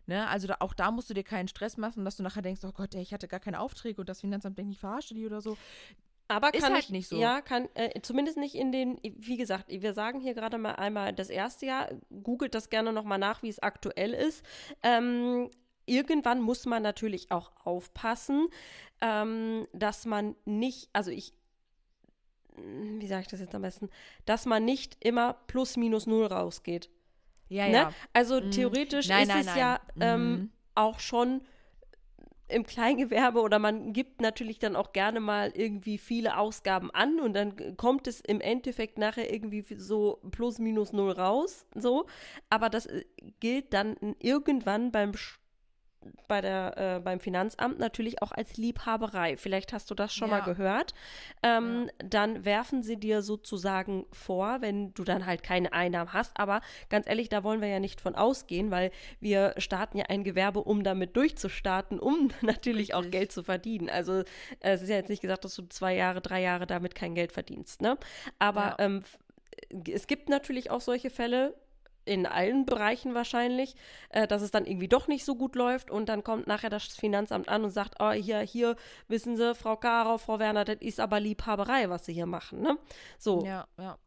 Ne? Also da, auch da musst du dir keinen Stress machen, dass du nachher denkst, oh Gott, ey, ich hatte gar keine Aufträge und das Finanzamt denkt, ich verarsche die oder so. Aber kann halt ich, nicht so. Ja, kann, äh, zumindest nicht in den, wie gesagt, wir sagen hier gerade mal einmal das erste Jahr, googelt das gerne nochmal nach, wie es aktuell ist. Ähm, irgendwann muss man natürlich auch aufpassen, ähm, dass man nicht, also ich, wie sage ich das jetzt am besten, dass man nicht immer plus minus null rausgeht. Ja, ne? ja. Also mhm. theoretisch nein, ist nein, es nein. ja ähm, mhm. auch schon im Kleingewerbe oder man gibt natürlich dann auch gerne mal irgendwie viele Ausgaben an und dann kommt es im Endeffekt nachher irgendwie so plus minus null raus, so. Aber das äh, gilt dann irgendwann beim bei der, äh, beim Finanzamt natürlich auch als Liebhaberei. Vielleicht hast du das schon ja. mal gehört. Ähm, ja. Dann werfen sie dir sozusagen vor, wenn du dann halt keine Einnahmen hast. Aber ganz ehrlich, da wollen wir ja nicht von ausgehen, weil wir starten ja ein Gewerbe, um damit durchzustarten, um natürlich Richtig. auch Geld zu verdienen. Also äh, es ist ja jetzt nicht gesagt, dass du zwei Jahre, drei Jahre damit kein Geld verdienst. Ne? Aber ja. ähm, es gibt natürlich auch solche Fälle, in allen Bereichen wahrscheinlich, äh, dass es dann irgendwie doch nicht so gut läuft und dann kommt nachher das Finanzamt an und sagt, oh, hier, hier, wissen Sie, Frau Karo, Frau Werner, das ist aber Liebhaberei, was Sie hier machen, ne? So. Ja, ja.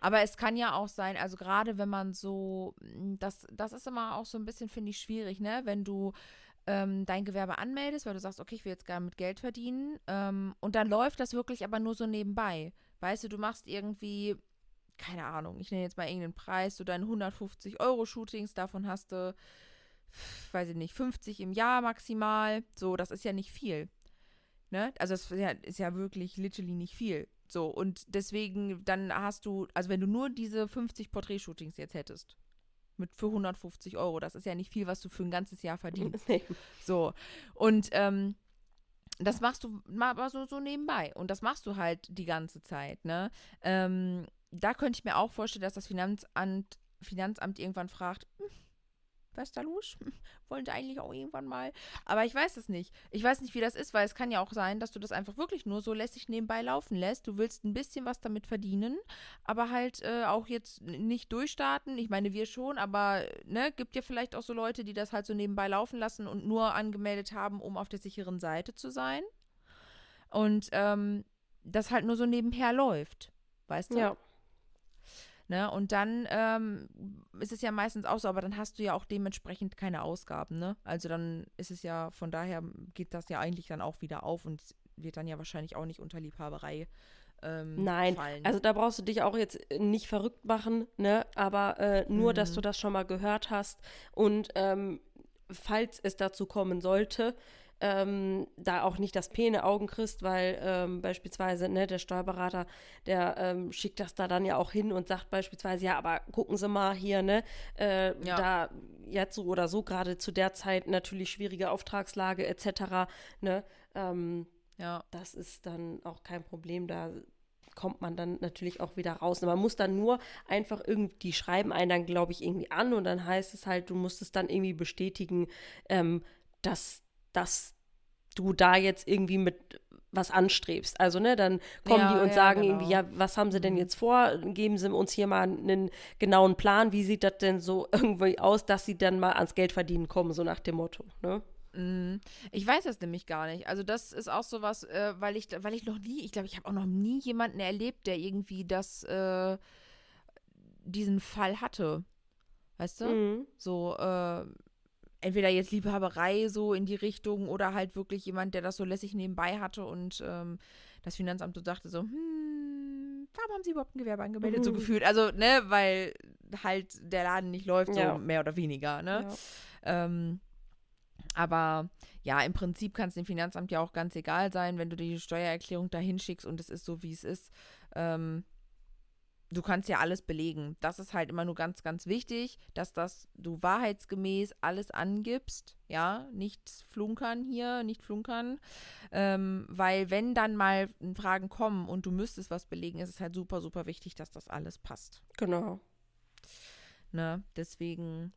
Aber es kann ja auch sein, also gerade wenn man so, hm, das, das ist immer auch so ein bisschen, finde ich, schwierig, ne? Wenn du ähm, dein Gewerbe anmeldest, weil du sagst, okay, ich will jetzt gerne mit Geld verdienen ähm, und dann läuft das wirklich aber nur so nebenbei. Weißt du, du machst irgendwie keine Ahnung, ich nenne jetzt mal irgendeinen Preis, so deine 150 Euro Shootings, davon hast du, weiß ich nicht, 50 im Jahr maximal. So, das ist ja nicht viel. Ne? Also das ist ja, ist ja wirklich literally nicht viel. So, und deswegen, dann hast du, also wenn du nur diese 50 Porträt-Shootings jetzt hättest, mit für 150 Euro, das ist ja nicht viel, was du für ein ganzes Jahr verdienst. so, und ähm, das machst du mal so, so nebenbei. Und das machst du halt die ganze Zeit, ne? Ähm, da könnte ich mir auch vorstellen, dass das Finanzamt, Finanzamt irgendwann fragt, hm, was ist da los? Wollen die eigentlich auch irgendwann mal? Aber ich weiß es nicht. Ich weiß nicht, wie das ist, weil es kann ja auch sein, dass du das einfach wirklich nur so lässig nebenbei laufen lässt. Du willst ein bisschen was damit verdienen, aber halt äh, auch jetzt nicht durchstarten. Ich meine, wir schon, aber ne, gibt ja vielleicht auch so Leute, die das halt so nebenbei laufen lassen und nur angemeldet haben, um auf der sicheren Seite zu sein. Und ähm, das halt nur so nebenher läuft. Weißt du? Ja. Ne? Und dann ähm, ist es ja meistens auch so, aber dann hast du ja auch dementsprechend keine Ausgaben, ne? Also dann ist es ja, von daher geht das ja eigentlich dann auch wieder auf und wird dann ja wahrscheinlich auch nicht unter Liebhaberei ähm, Nein, fallen. also da brauchst du dich auch jetzt nicht verrückt machen, ne? Aber äh, nur, mhm. dass du das schon mal gehört hast und ähm, falls es dazu kommen sollte, ähm, da auch nicht das P in Augen kriegst, weil ähm, beispielsweise ne, der Steuerberater, der ähm, schickt das da dann ja auch hin und sagt beispielsweise, ja, aber gucken Sie mal hier, ne, äh, ja. da jetzt so oder so, gerade zu der Zeit natürlich schwierige Auftragslage etc., ne, ähm, ja. das ist dann auch kein Problem, da kommt man dann natürlich auch wieder raus. Man muss dann nur einfach irgendwie, die schreiben einen dann, glaube ich, irgendwie an und dann heißt es halt, du musst es dann irgendwie bestätigen, ähm, dass dass du da jetzt irgendwie mit was anstrebst. Also, ne, dann kommen ja, die und ja, sagen genau. irgendwie, ja, was haben sie denn mhm. jetzt vor? Geben sie uns hier mal einen genauen Plan. Wie sieht das denn so irgendwie aus, dass sie dann mal ans Geld verdienen kommen, so nach dem Motto, ne? Mhm. Ich weiß das nämlich gar nicht. Also das ist auch so was, äh, weil ich, weil ich noch nie, ich glaube, ich habe auch noch nie jemanden erlebt, der irgendwie das, äh, diesen Fall hatte. Weißt du? Mhm. So, äh, entweder jetzt Liebhaberei so in die Richtung oder halt wirklich jemand, der das so lässig nebenbei hatte und ähm, das Finanzamt so dachte so, hm, warum haben sie überhaupt ein Gewerbe angemeldet? Mhm. So gefühlt. Also, ne, weil halt der Laden nicht läuft, ja. so mehr oder weniger, ne? Ja. Ähm, aber ja, im Prinzip kann es dem Finanzamt ja auch ganz egal sein, wenn du die Steuererklärung da hinschickst und es ist so, wie es ist. Ähm, du kannst ja alles belegen. Das ist halt immer nur ganz, ganz wichtig, dass das du wahrheitsgemäß alles angibst. Ja, nicht flunkern hier, nicht flunkern. Ähm, weil wenn dann mal Fragen kommen und du müsstest was belegen, ist es halt super, super wichtig, dass das alles passt. Genau. Ne, deswegen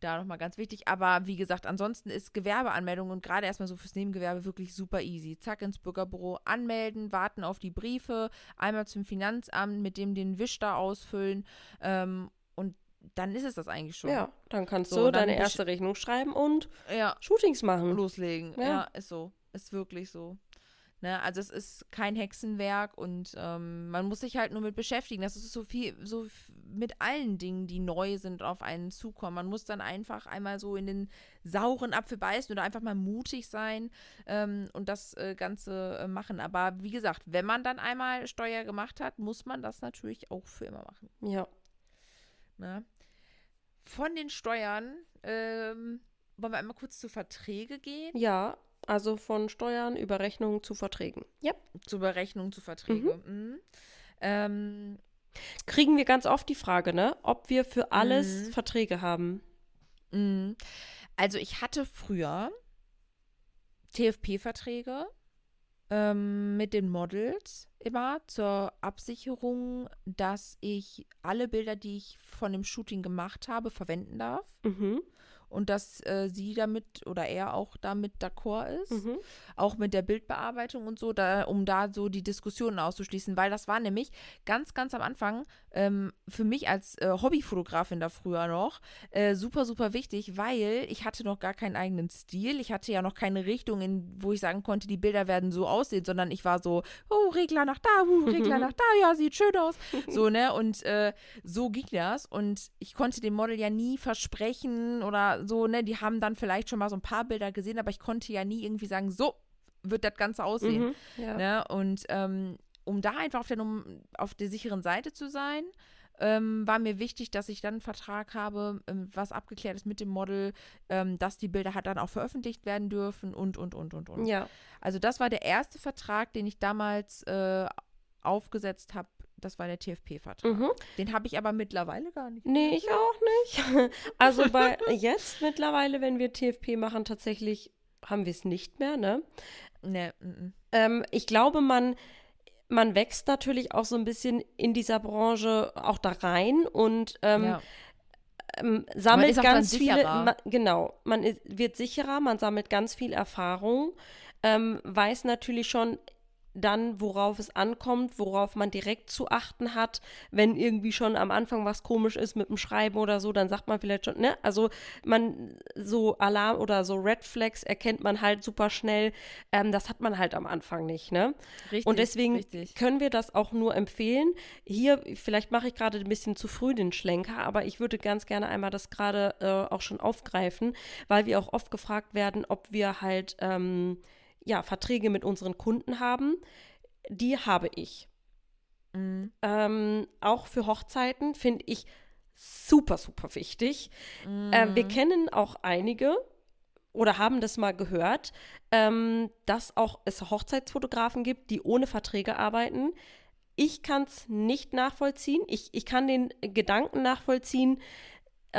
da nochmal ganz wichtig. Aber wie gesagt, ansonsten ist Gewerbeanmeldung und gerade erstmal so fürs Nebengewerbe wirklich super easy. Zack ins Bürgerbüro anmelden, warten auf die Briefe, einmal zum Finanzamt, mit dem den Wisch da ausfüllen ähm, und dann ist es das eigentlich schon. Ja, dann kannst so, du deine erste Rechnung schreiben und ja, Shootings machen. Loslegen. Ja. ja, ist so. Ist wirklich so. Ne? Also es ist kein Hexenwerk und ähm, man muss sich halt nur mit beschäftigen. Das ist so viel, so mit allen Dingen, die neu sind, auf einen zukommen. Man muss dann einfach einmal so in den sauren Apfel beißen oder einfach mal mutig sein ähm, und das äh, Ganze äh, machen. Aber wie gesagt, wenn man dann einmal Steuer gemacht hat, muss man das natürlich auch für immer machen. Ja. Ne? Von den Steuern ähm, wollen wir einmal kurz zu Verträge gehen? Ja, also von Steuern über Rechnungen zu Verträgen. Ja. Zur Berechnung zu Verträge. Mhm. Ähm, Kriegen wir ganz oft die Frage, ne, ob wir für alles Mhm. Verträge haben. mh. also ich hatte früher TFP-Verträge ähm, mit den Models immer zur Absicherung, dass ich alle Bilder, die ich von dem Shooting gemacht habe, verwenden darf. Mhm. Und dass äh, sie damit oder er auch damit d'accord ist. Mhm. auch mit der Bildbearbeitung und so, da, um da so die Diskussionen auszuschließen, weil das war nämlich ganz, ganz am Anfang ähm, für mich als äh, Hobbyfotografin da früher noch äh, super, super wichtig, weil ich hatte noch gar keinen eigenen Stil. Ich hatte ja noch keine Richtung, in, wo ich sagen konnte, die Bilder werden so aussehen, sondern ich war so, oh, Regler nach da, uh, Regler nach da, ja, sieht schön aus. So, ne? Und äh, so ging das. Und ich konnte dem Model ja nie versprechen oder so, ne? Die haben dann vielleicht schon mal so ein paar Bilder gesehen, aber ich konnte ja nie irgendwie sagen, so wird das Ganze aussehen. Mhm. Ja. Ne? Und ähm, um da einfach auf der, Num- auf der sicheren Seite zu sein, ähm, war mir wichtig, dass ich dann einen Vertrag habe, ähm, was abgeklärt ist mit dem Model, ähm, dass die Bilder halt dann auch veröffentlicht werden dürfen und, und, und, und, und. ja. Also das war der erste Vertrag, den ich damals äh, aufgesetzt habe. Das war der TFP-Vertrag. Mhm. Den habe ich aber mittlerweile gar nicht. Nee, ich auch nicht. Also bei jetzt mittlerweile, wenn wir TFP machen, tatsächlich haben wir es nicht mehr, ne? Ne, mm, mm. Ähm, ich glaube, man, man wächst natürlich auch so ein bisschen in dieser Branche auch da rein und ähm, ja. ähm, sammelt ganz viele, sicherer. ma, genau, man ist, wird sicherer, man sammelt ganz viel Erfahrung, ähm, weiß natürlich schon dann, worauf es ankommt, worauf man direkt zu achten hat. Wenn irgendwie schon am Anfang was komisch ist mit dem Schreiben oder so, dann sagt man vielleicht schon, ne? Also man so Alarm oder so Red Flags erkennt man halt super schnell. Ähm, das hat man halt am Anfang nicht, ne? Richtig, Und deswegen richtig. können wir das auch nur empfehlen. Hier, vielleicht mache ich gerade ein bisschen zu früh den Schlenker, aber ich würde ganz gerne einmal das gerade äh, auch schon aufgreifen, weil wir auch oft gefragt werden, ob wir halt ähm, ja, Verträge mit unseren Kunden haben. Die habe ich. Mm, Ähm, auch für Hochzeiten finde ich super, super wichtig. Ähm, wir kennen auch einige oder haben das mal gehört, ähm, dass auch es Hochzeitsfotografen gibt, die ohne Verträge arbeiten. Ich kann es nicht nachvollziehen. Ich, ich kann den Gedanken nachvollziehen äh,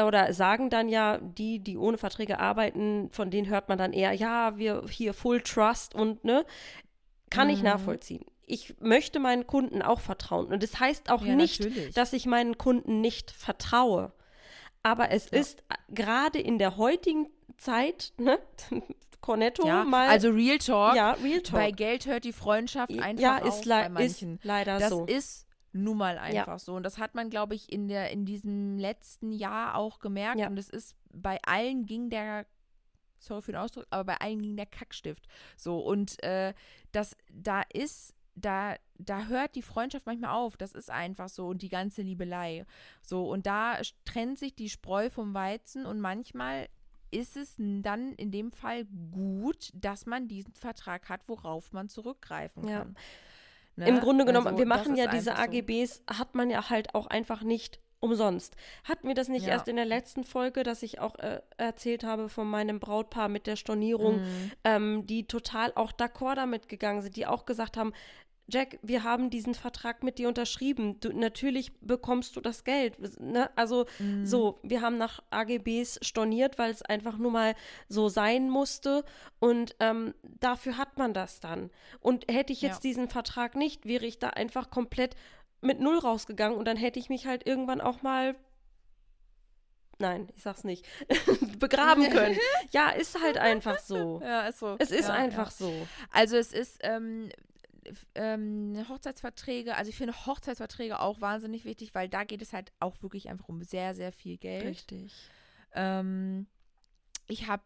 oder sagen dann ja, die, die ohne Verträge arbeiten, von denen hört man dann eher, ja, wir hier Full Trust und ne, kann ich Mhm. nachvollziehen. Ich möchte meinen Kunden auch vertrauen. Und das heißt auch Ja, nicht, natürlich. dass ich meinen Kunden nicht vertraue. Aber es Ja. ist äh, gerade in der heutigen Zeit, ne, Cornetto ja, mal. also Real Talk. ja, Real Talk. Bei Geld hört die Freundschaft einfach ja, auf ist, lei- bei manchen. ist leider das so. ist nun mal einfach so. Und das hat man, glaube ich, in, der, in diesem letzten Jahr auch gemerkt. Ja. Und es ist bei allen ging der, sorry für den Ausdruck, aber bei allen ging der Kackstift. So, und äh, das, da ist, da, da hört die Freundschaft manchmal auf. Das ist einfach so. Und die ganze Liebelei. So, und da trennt sich die Spreu vom Weizen und manchmal ist es dann in dem Fall gut, dass man diesen Vertrag hat, worauf man zurückgreifen Ja. Ne? Im Grunde genommen, Also, wir machen ja diese einfach so. AGBs, hat man ja halt auch einfach nicht umsonst. Hatten wir das nicht Ja. erst in der letzten Folge, dass ich auch äh, erzählt habe von meinem Brautpaar mit der Stornierung, Mhm. ähm, die total auch d'accord damit gegangen sind, die auch gesagt haben, Jack, wir haben diesen Vertrag mit dir unterschrieben. Du, natürlich bekommst du das Geld. Ne? Also Mhm. so, wir haben nach AGBs storniert, weil es einfach nur mal so sein musste. Und ähm, dafür hat man das dann. Und hätte ich jetzt Ja. diesen Vertrag nicht, wäre ich da einfach komplett mit Null rausgegangen und dann hätte ich mich halt irgendwann auch mal. Nein, ich sag's nicht. begraben können. Ja, ist halt einfach so. Ja, ist so. Es ist ja, einfach ja. so. Also es ist ähm, ähm, Hochzeitsverträge, also ich finde Hochzeitsverträge auch wahnsinnig wichtig, weil da geht es halt auch wirklich einfach um sehr, sehr viel Geld. Richtig. Ähm, ich habe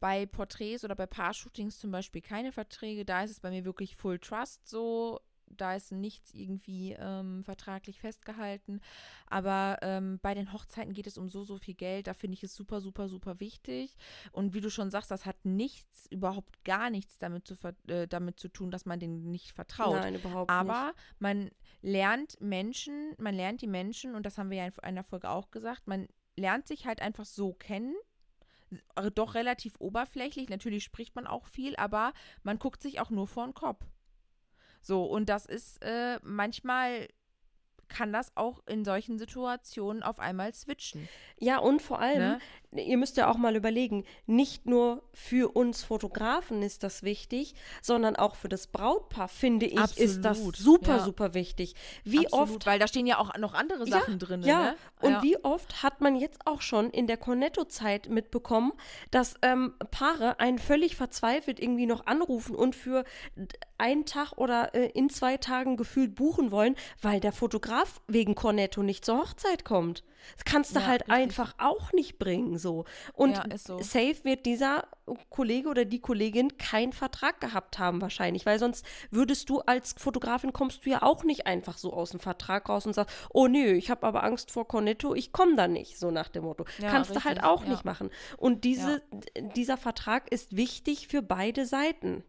bei Porträts oder bei Paar-Shootings zum Beispiel keine Verträge. Da ist es bei mir wirklich Full Trust so. Da ist nichts irgendwie ähm, vertraglich festgehalten. Aber ähm, bei den Hochzeiten geht es um so, so viel Geld. Da finde ich es super, super, super wichtig. Und wie du schon sagst, das hat nichts, überhaupt gar nichts damit zu, äh, damit zu tun, dass man denen nicht vertraut. Nein, überhaupt nicht. Aber man lernt Menschen, man lernt die Menschen, und das haben wir ja in einer Folge auch gesagt, man lernt sich halt einfach so kennen, äh, doch relativ oberflächlich. Natürlich spricht man auch viel, aber man guckt sich auch nur vor den Kopf. So, und das ist äh, manchmal kann das auch in solchen Situationen auf einmal switchen. Ja, und vor allem, ne? Ihr müsst ja auch mal überlegen, nicht nur für uns Fotografen ist das wichtig, sondern auch für das Brautpaar, finde ich, Absolut. ist das super, ja. super wichtig. Wie Absolut, oft. Weil da stehen ja auch noch andere Sachen ja, drin. Ja, ne? und ja. wie oft hat man jetzt auch schon in der Cornetto-Zeit mitbekommen, dass ähm, Paare einen völlig verzweifelt irgendwie noch anrufen und für einen Tag oder äh, in zwei Tagen gefühlt buchen wollen, weil der Fotograf wegen Cornetto nicht zur Hochzeit kommt. Das kannst du ja, halt richtig. einfach auch nicht bringen, so. Und ja, so. safe wird dieser Kollege oder die Kollegin keinen Vertrag gehabt haben wahrscheinlich, weil sonst würdest du als Fotografin kommst du ja auch nicht einfach so aus dem Vertrag raus und sagst, oh nö, ich habe aber Angst vor Cornetto, ich komme da nicht, so nach dem Motto. Ja, kannst richtig. du halt auch nicht machen. Und diese, dieser Vertrag ist wichtig für beide Seiten.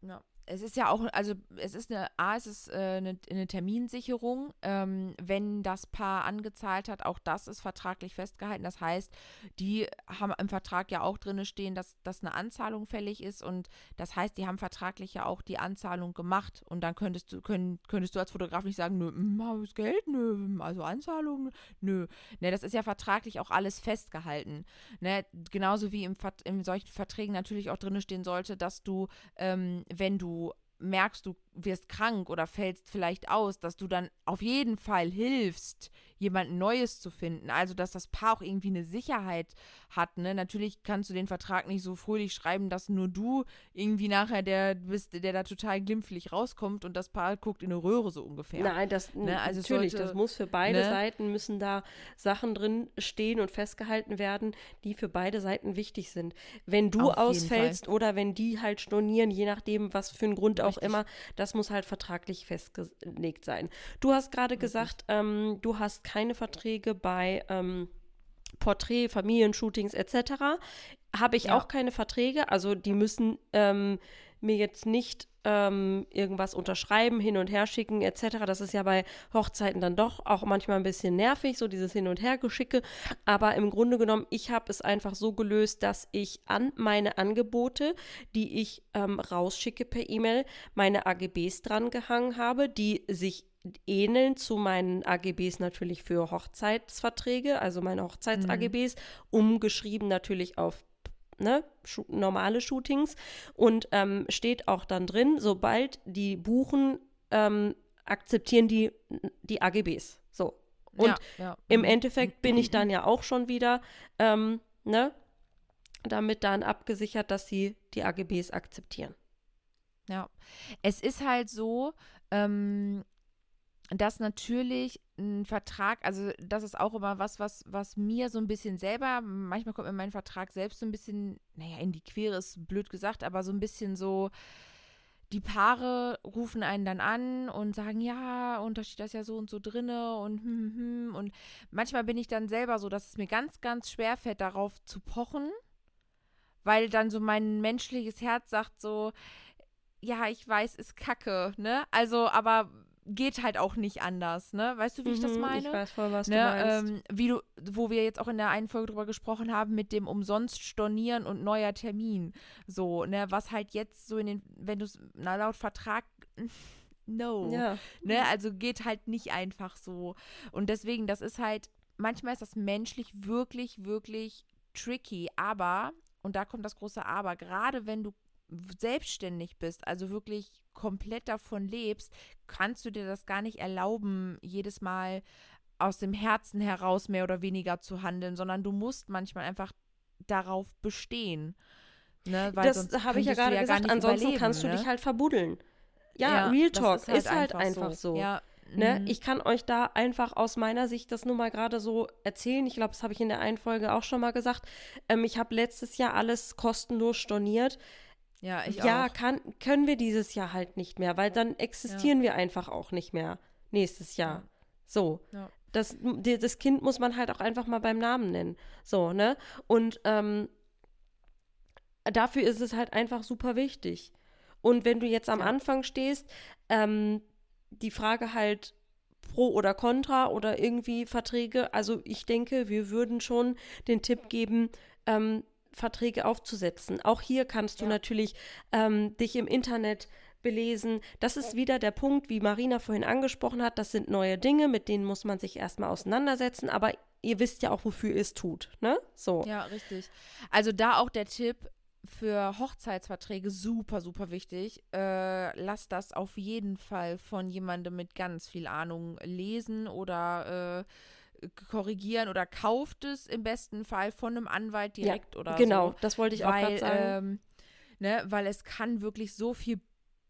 Ja es ist ja auch, also es ist eine, A, es ist äh, eine, eine, Terminsicherung, ähm, wenn das Paar angezahlt hat, auch das ist vertraglich festgehalten. Das heißt, die haben im Vertrag ja auch drin stehen, dass, dass eine Anzahlung fällig ist und das heißt, die haben vertraglich ja auch die Anzahlung gemacht und dann könntest du, können, könntest du als Fotograf nicht sagen, nö, hm, das Geld, nö, also Anzahlung, nö. Ne, das ist ja vertraglich auch alles festgehalten. Ne, genauso wie im, in solchen Verträgen natürlich auch drin stehen sollte, dass du, ähm, wenn du merkst, du wirst krank oder fällst vielleicht aus, dass du dann auf jeden Fall hilfst, jemand Neues zu finden. Also, dass das Paar auch irgendwie eine Sicherheit hat. Ne? Natürlich kannst du den Vertrag nicht so fröhlich schreiben, dass nur du irgendwie nachher der bist, der da total glimpflich rauskommt und das Paar guckt in eine Röhre so ungefähr. Nein, das ne? also natürlich, sollte, das muss für beide ne? Seiten müssen da Sachen drin stehen und festgehalten werden, die für beide Seiten wichtig sind. Wenn du Auf ausfällst oder wenn die halt stornieren, je nachdem, was für einen Grund auch Richtig. immer, das muss halt vertraglich festgelegt sein. Du hast gerade gesagt, ähm, du hast keine Verträge bei ähm, Porträt, Familienshootings etc. Habe ich ja. auch keine Verträge. Also die müssen ähm, mir jetzt nicht ähm, irgendwas unterschreiben, hin und her schicken etc. Das ist ja bei Hochzeiten dann doch auch manchmal ein bisschen nervig, so dieses Hin- und Hergeschicke. Aber im Grunde genommen, ich habe es einfach so gelöst, dass ich an meine Angebote, die ich ähm, rausschicke per E-Mail, meine AGBs dran gehangen habe, die sich ähneln zu meinen AGBs natürlich für Hochzeitsverträge, also meine Hochzeits-AGBs, mhm. umgeschrieben natürlich auf ne, normale Shootings und ähm, steht auch dann drin, sobald die buchen, ähm, akzeptieren die die AGBs. So. Und ja, ja. im mhm. Endeffekt bin ich dann ja auch schon wieder, ähm, ne, damit dann abgesichert, dass sie die AGBs akzeptieren. Ja, es ist halt so, ähm, dass natürlich ein Vertrag, also das ist auch immer was, was, was mir so ein bisschen selber, manchmal kommt mir mein Vertrag selbst so ein bisschen, naja, in die Quere ist blöd gesagt, aber so ein bisschen so, die Paare rufen einen dann an und sagen, ja, und da steht das ja so und so drinne und hm, hm, hm. Und manchmal bin ich dann selber so, dass es mir ganz, ganz schwer fällt, darauf zu pochen, weil dann so mein menschliches Herz sagt so, ja, ich weiß, ist kacke, ne? Also, aber geht halt auch nicht anders, ne? Weißt du, wie ich das mhm, meine? Ich weiß voll, was ne? du meinst. Ähm, wie du, wo wir jetzt auch in der einen Folge drüber gesprochen haben, mit dem umsonst stornieren und neuer Termin. So, ne, was halt jetzt so in den, wenn du es, na, laut Vertrag, no. Ja. Ne, also geht halt nicht einfach so. Und deswegen, das ist halt, manchmal ist das menschlich wirklich, wirklich tricky, aber, und da kommt das große Aber, gerade wenn du selbstständig bist, also wirklich komplett davon lebst, kannst du dir das gar nicht erlauben, jedes Mal aus dem Herzen heraus mehr oder weniger zu handeln, sondern du musst manchmal einfach darauf bestehen. Ne? Weil das habe ich ja gerade ja gesagt, ansonsten kannst du ne? dich halt verbuddeln. Ja, ja Real Talk ist halt, ist halt einfach, einfach, so. so. Ja. Ne? Mhm. Ich kann euch da einfach aus meiner Sicht das nur mal gerade so erzählen. Ich glaube, das habe ich in der einen Folge auch schon mal gesagt. Ähm, ich habe letztes Jahr alles kostenlos storniert. Ja, ich ja, auch. Kann, können wir dieses Jahr halt nicht mehr, weil dann existieren ja. wir einfach auch nicht mehr nächstes Jahr. Ja. So. Ja. Das, das Kind muss man halt auch einfach mal beim Namen nennen. So, ne? Und ähm, dafür ist es halt einfach super wichtig. Und wenn du jetzt am Anfang stehst, ähm, die Frage halt pro oder contra oder irgendwie Verträge, also ich denke, wir würden schon den Tipp geben, ähm, Verträge aufzusetzen. Auch hier kannst du Ja. natürlich ähm, dich im Internet belesen. Das ist wieder der Punkt, wie Marina vorhin angesprochen hat. Das sind neue Dinge, mit denen muss man sich erstmal auseinandersetzen. Aber ihr wisst ja auch, wofür ihr es tut. Ne? So. Ja, richtig. Also da auch der Tipp für Hochzeitsverträge super, super wichtig. Äh, lasst das auf jeden Fall von jemandem mit ganz viel Ahnung lesen oder äh, korrigieren oder kauft es im besten Fall von einem Anwalt direkt oder genau, so. das wollte ich auch gerade weil, sagen. ähm, ne, weil es kann wirklich so viel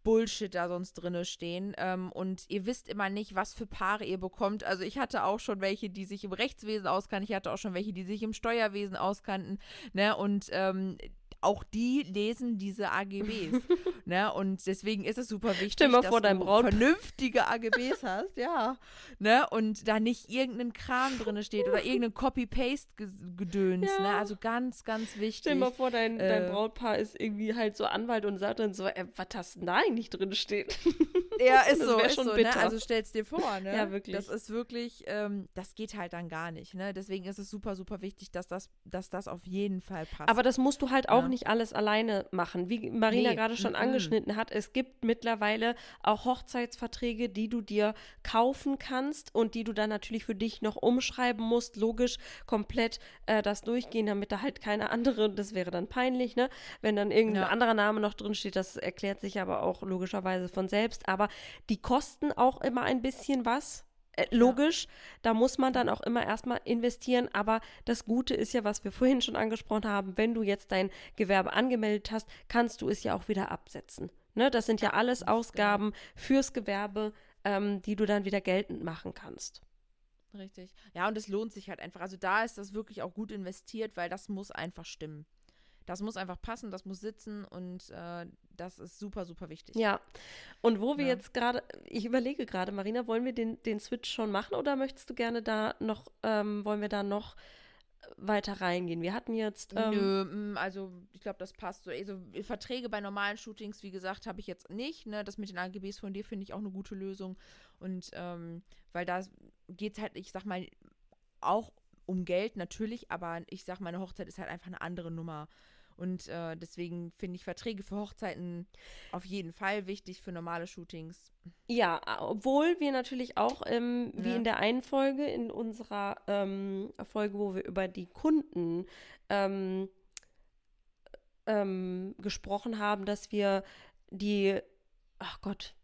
Bullshit da sonst drinne stehen ähm, und ihr wisst immer nicht, was für Paare ihr bekommt. Also ich hatte auch schon welche, die sich im Rechtswesen auskannten, ich hatte auch schon welche, die sich im Steuerwesen auskannten, ne, und ähm, auch die lesen diese AGBs, ne, und deswegen ist es super wichtig, mal dass vor, dein du Braut- vernünftige AGBs hast, ja, ne, und da nicht irgendein Kram drinne steht oder irgendein Copy-Paste-Gedöns, Ja. ne, also ganz, ganz wichtig. Stell dir mal vor, dein, dein äh, Brautpaar ist irgendwie halt so Anwalt und sagt dann so, äh, was hast denn da eigentlich drin stehen? Ja, ist Das so, ist schon so, bitter. ne? Also stell's dir vor, ne? Ja, wirklich. Das ist wirklich, ähm, das geht halt dann gar nicht, ne? Deswegen ist es super, super wichtig, dass das, dass das auf jeden Fall passt. Aber das musst du halt auch Ja. nicht alles alleine machen. Wie Marina Nee, gerade schon mm-mm. angeschnitten hat, es gibt mittlerweile auch Hochzeitsverträge, die du dir kaufen kannst und die du dann natürlich für dich noch umschreiben musst. Logisch komplett äh, das durchgehen, damit da halt keine andere, das wäre dann peinlich, ne? Wenn dann irgendein Ja. anderer Name noch drin steht, das erklärt sich aber auch logischerweise von selbst. Aber die kosten auch immer ein bisschen was. Äh, logisch, da muss man dann auch immer erstmal investieren, aber das Gute ist ja, was wir vorhin schon angesprochen haben, wenn du jetzt dein Gewerbe angemeldet hast, kannst du es ja auch wieder absetzen. Ne? Das sind ja alles genau. Ausgaben fürs Gewerbe, ähm, die du dann wieder geltend machen kannst. Richtig. Ja, und es lohnt sich halt einfach. Also da ist das wirklich auch gut investiert, weil das muss einfach stimmen. Das muss einfach passen, das muss sitzen und äh, das ist super, super wichtig. Ja. Und wo wir Ja. jetzt gerade, ich überlege gerade, Marina, wollen wir den, den Switch schon machen oder möchtest du gerne da noch, ähm, wollen wir da noch weiter reingehen? Wir hatten jetzt. Ähm, Nö, mm, also ich glaube, das passt so. Also Verträge bei normalen Shootings, wie gesagt, habe ich jetzt nicht. Ne? Das mit den AGBs von dir finde ich auch eine gute Lösung. Und ähm, weil da geht es halt, ich sag mal, auch um Geld natürlich, aber ich sag mal, eine Hochzeit ist halt einfach eine andere Nummer. Und äh, deswegen finde ich Verträge für Hochzeiten auf jeden Fall wichtig für normale Shootings. Ja, obwohl wir natürlich auch, ähm, wie Ja. in der einen Folge, in unserer ähm, Folge, wo wir über die Kunden ähm, ähm, gesprochen haben, dass wir die, ach Gott,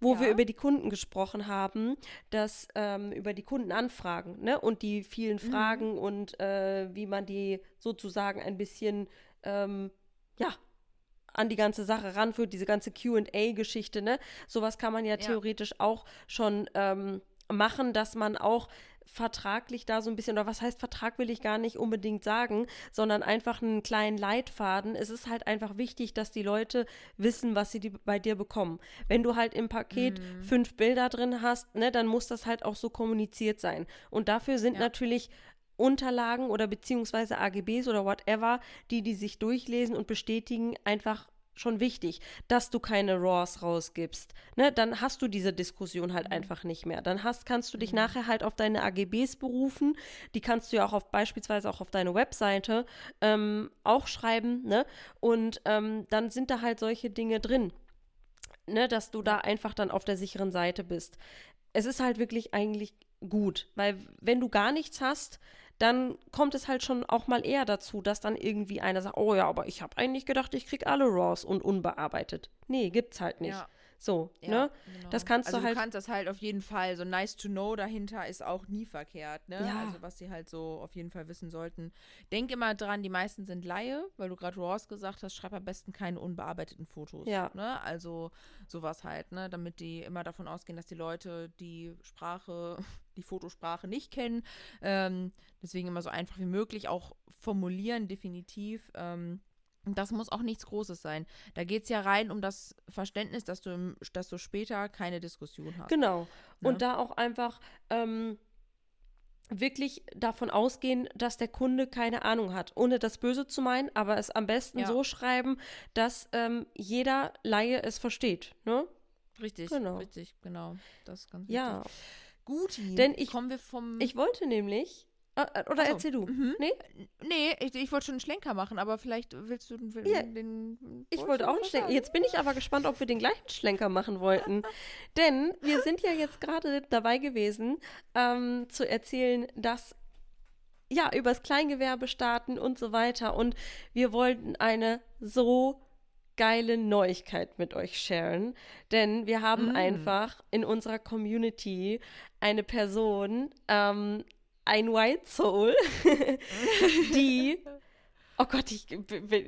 wo wir Ja. über die Kunden gesprochen haben, dass ähm, über die Kundenanfragen ne? und die vielen Fragen und äh, wie man die sozusagen ein bisschen, ähm, ja, an die ganze Sache ranführt, diese ganze QA-Geschichte, ne? Sowas kann man ja, Ja. theoretisch auch schon ähm, machen, dass man auch vertraglich da so ein bisschen, oder was heißt Vertrag will ich gar nicht unbedingt sagen, sondern einfach einen kleinen Leitfaden. Es ist halt einfach wichtig, dass die Leute wissen, was sie die bei dir bekommen. Wenn du halt im Paket Mhm. fünf Bilder drin hast, ne, dann muss das halt auch so kommuniziert sein. Und dafür sind Ja. natürlich Unterlagen oder beziehungsweise AGBs oder whatever, die die sich durchlesen und bestätigen, einfach schon wichtig, dass du keine RAWs rausgibst. Ne, dann hast du diese Diskussion halt einfach nicht mehr. Dann hast, kannst du dich nachher halt auf deine AGBs berufen. Die kannst du ja auch auf beispielsweise auch auf deine Webseite ähm, auch schreiben. Ne? Und ähm, dann sind da halt solche Dinge drin. Ne, dass du da einfach dann auf der sicheren Seite bist. Es ist halt wirklich eigentlich gut, weil wenn du gar nichts hast, dann kommt es halt schon auch mal eher dazu, dass dann irgendwie einer sagt, oh ja, aber ich habe eigentlich gedacht, ich krieg alle Raws und unbearbeitet. Nee, gibt's halt nicht. Ja. So, Ja, ne? genau. Das kannst also du halt. Du kannst das halt auf jeden Fall, so nice to know dahinter ist auch nie verkehrt, ne? Ja. Also was sie halt so auf jeden Fall wissen sollten. Denk immer dran, die meisten sind Laie, weil du gerade Raws gesagt hast, schreib am besten keine unbearbeiteten Fotos. Ja. Ne? Also sowas halt, ne? Damit die immer davon ausgehen, dass die Leute die Sprache, die Fotosprache nicht kennen. Ähm, deswegen immer so einfach wie möglich auch formulieren, definitiv. Ähm, das muss auch nichts Großes sein. Da geht es ja rein um das Verständnis, dass du, im, dass du später keine Diskussion hast. Genau. Ne? Und da auch einfach ähm, wirklich davon ausgehen, dass der Kunde keine Ahnung hat, ohne das Böse zu meinen, aber es am besten Ja. so schreiben, dass ähm, jeder Laie es versteht. Ne? Richtig, Genau. richtig, genau. Das ist ganz Ja. wichtig. Guti. Denn ich- kommen wir vom. Ich wollte nämlich oder Ach so. erzähl du. Mhm. Nee? Nee, ich, ich wollte schon einen Schlenker machen, aber vielleicht willst du den. Ja, den Ich wollte auch einen Schlenker. Jetzt bin ich aber gespannt, ob wir den gleichen Schlenker machen wollten. Denn wir sind ja jetzt gerade dabei gewesen, ähm, zu erzählen, dass ja, übers Kleingewerbe starten und so weiter. Und wir wollten eine so geile Neuigkeit mit euch sharen. Denn wir haben Mm. einfach in unserer Community eine Person, ähm, ein White Soul, die Oh Gott, ich,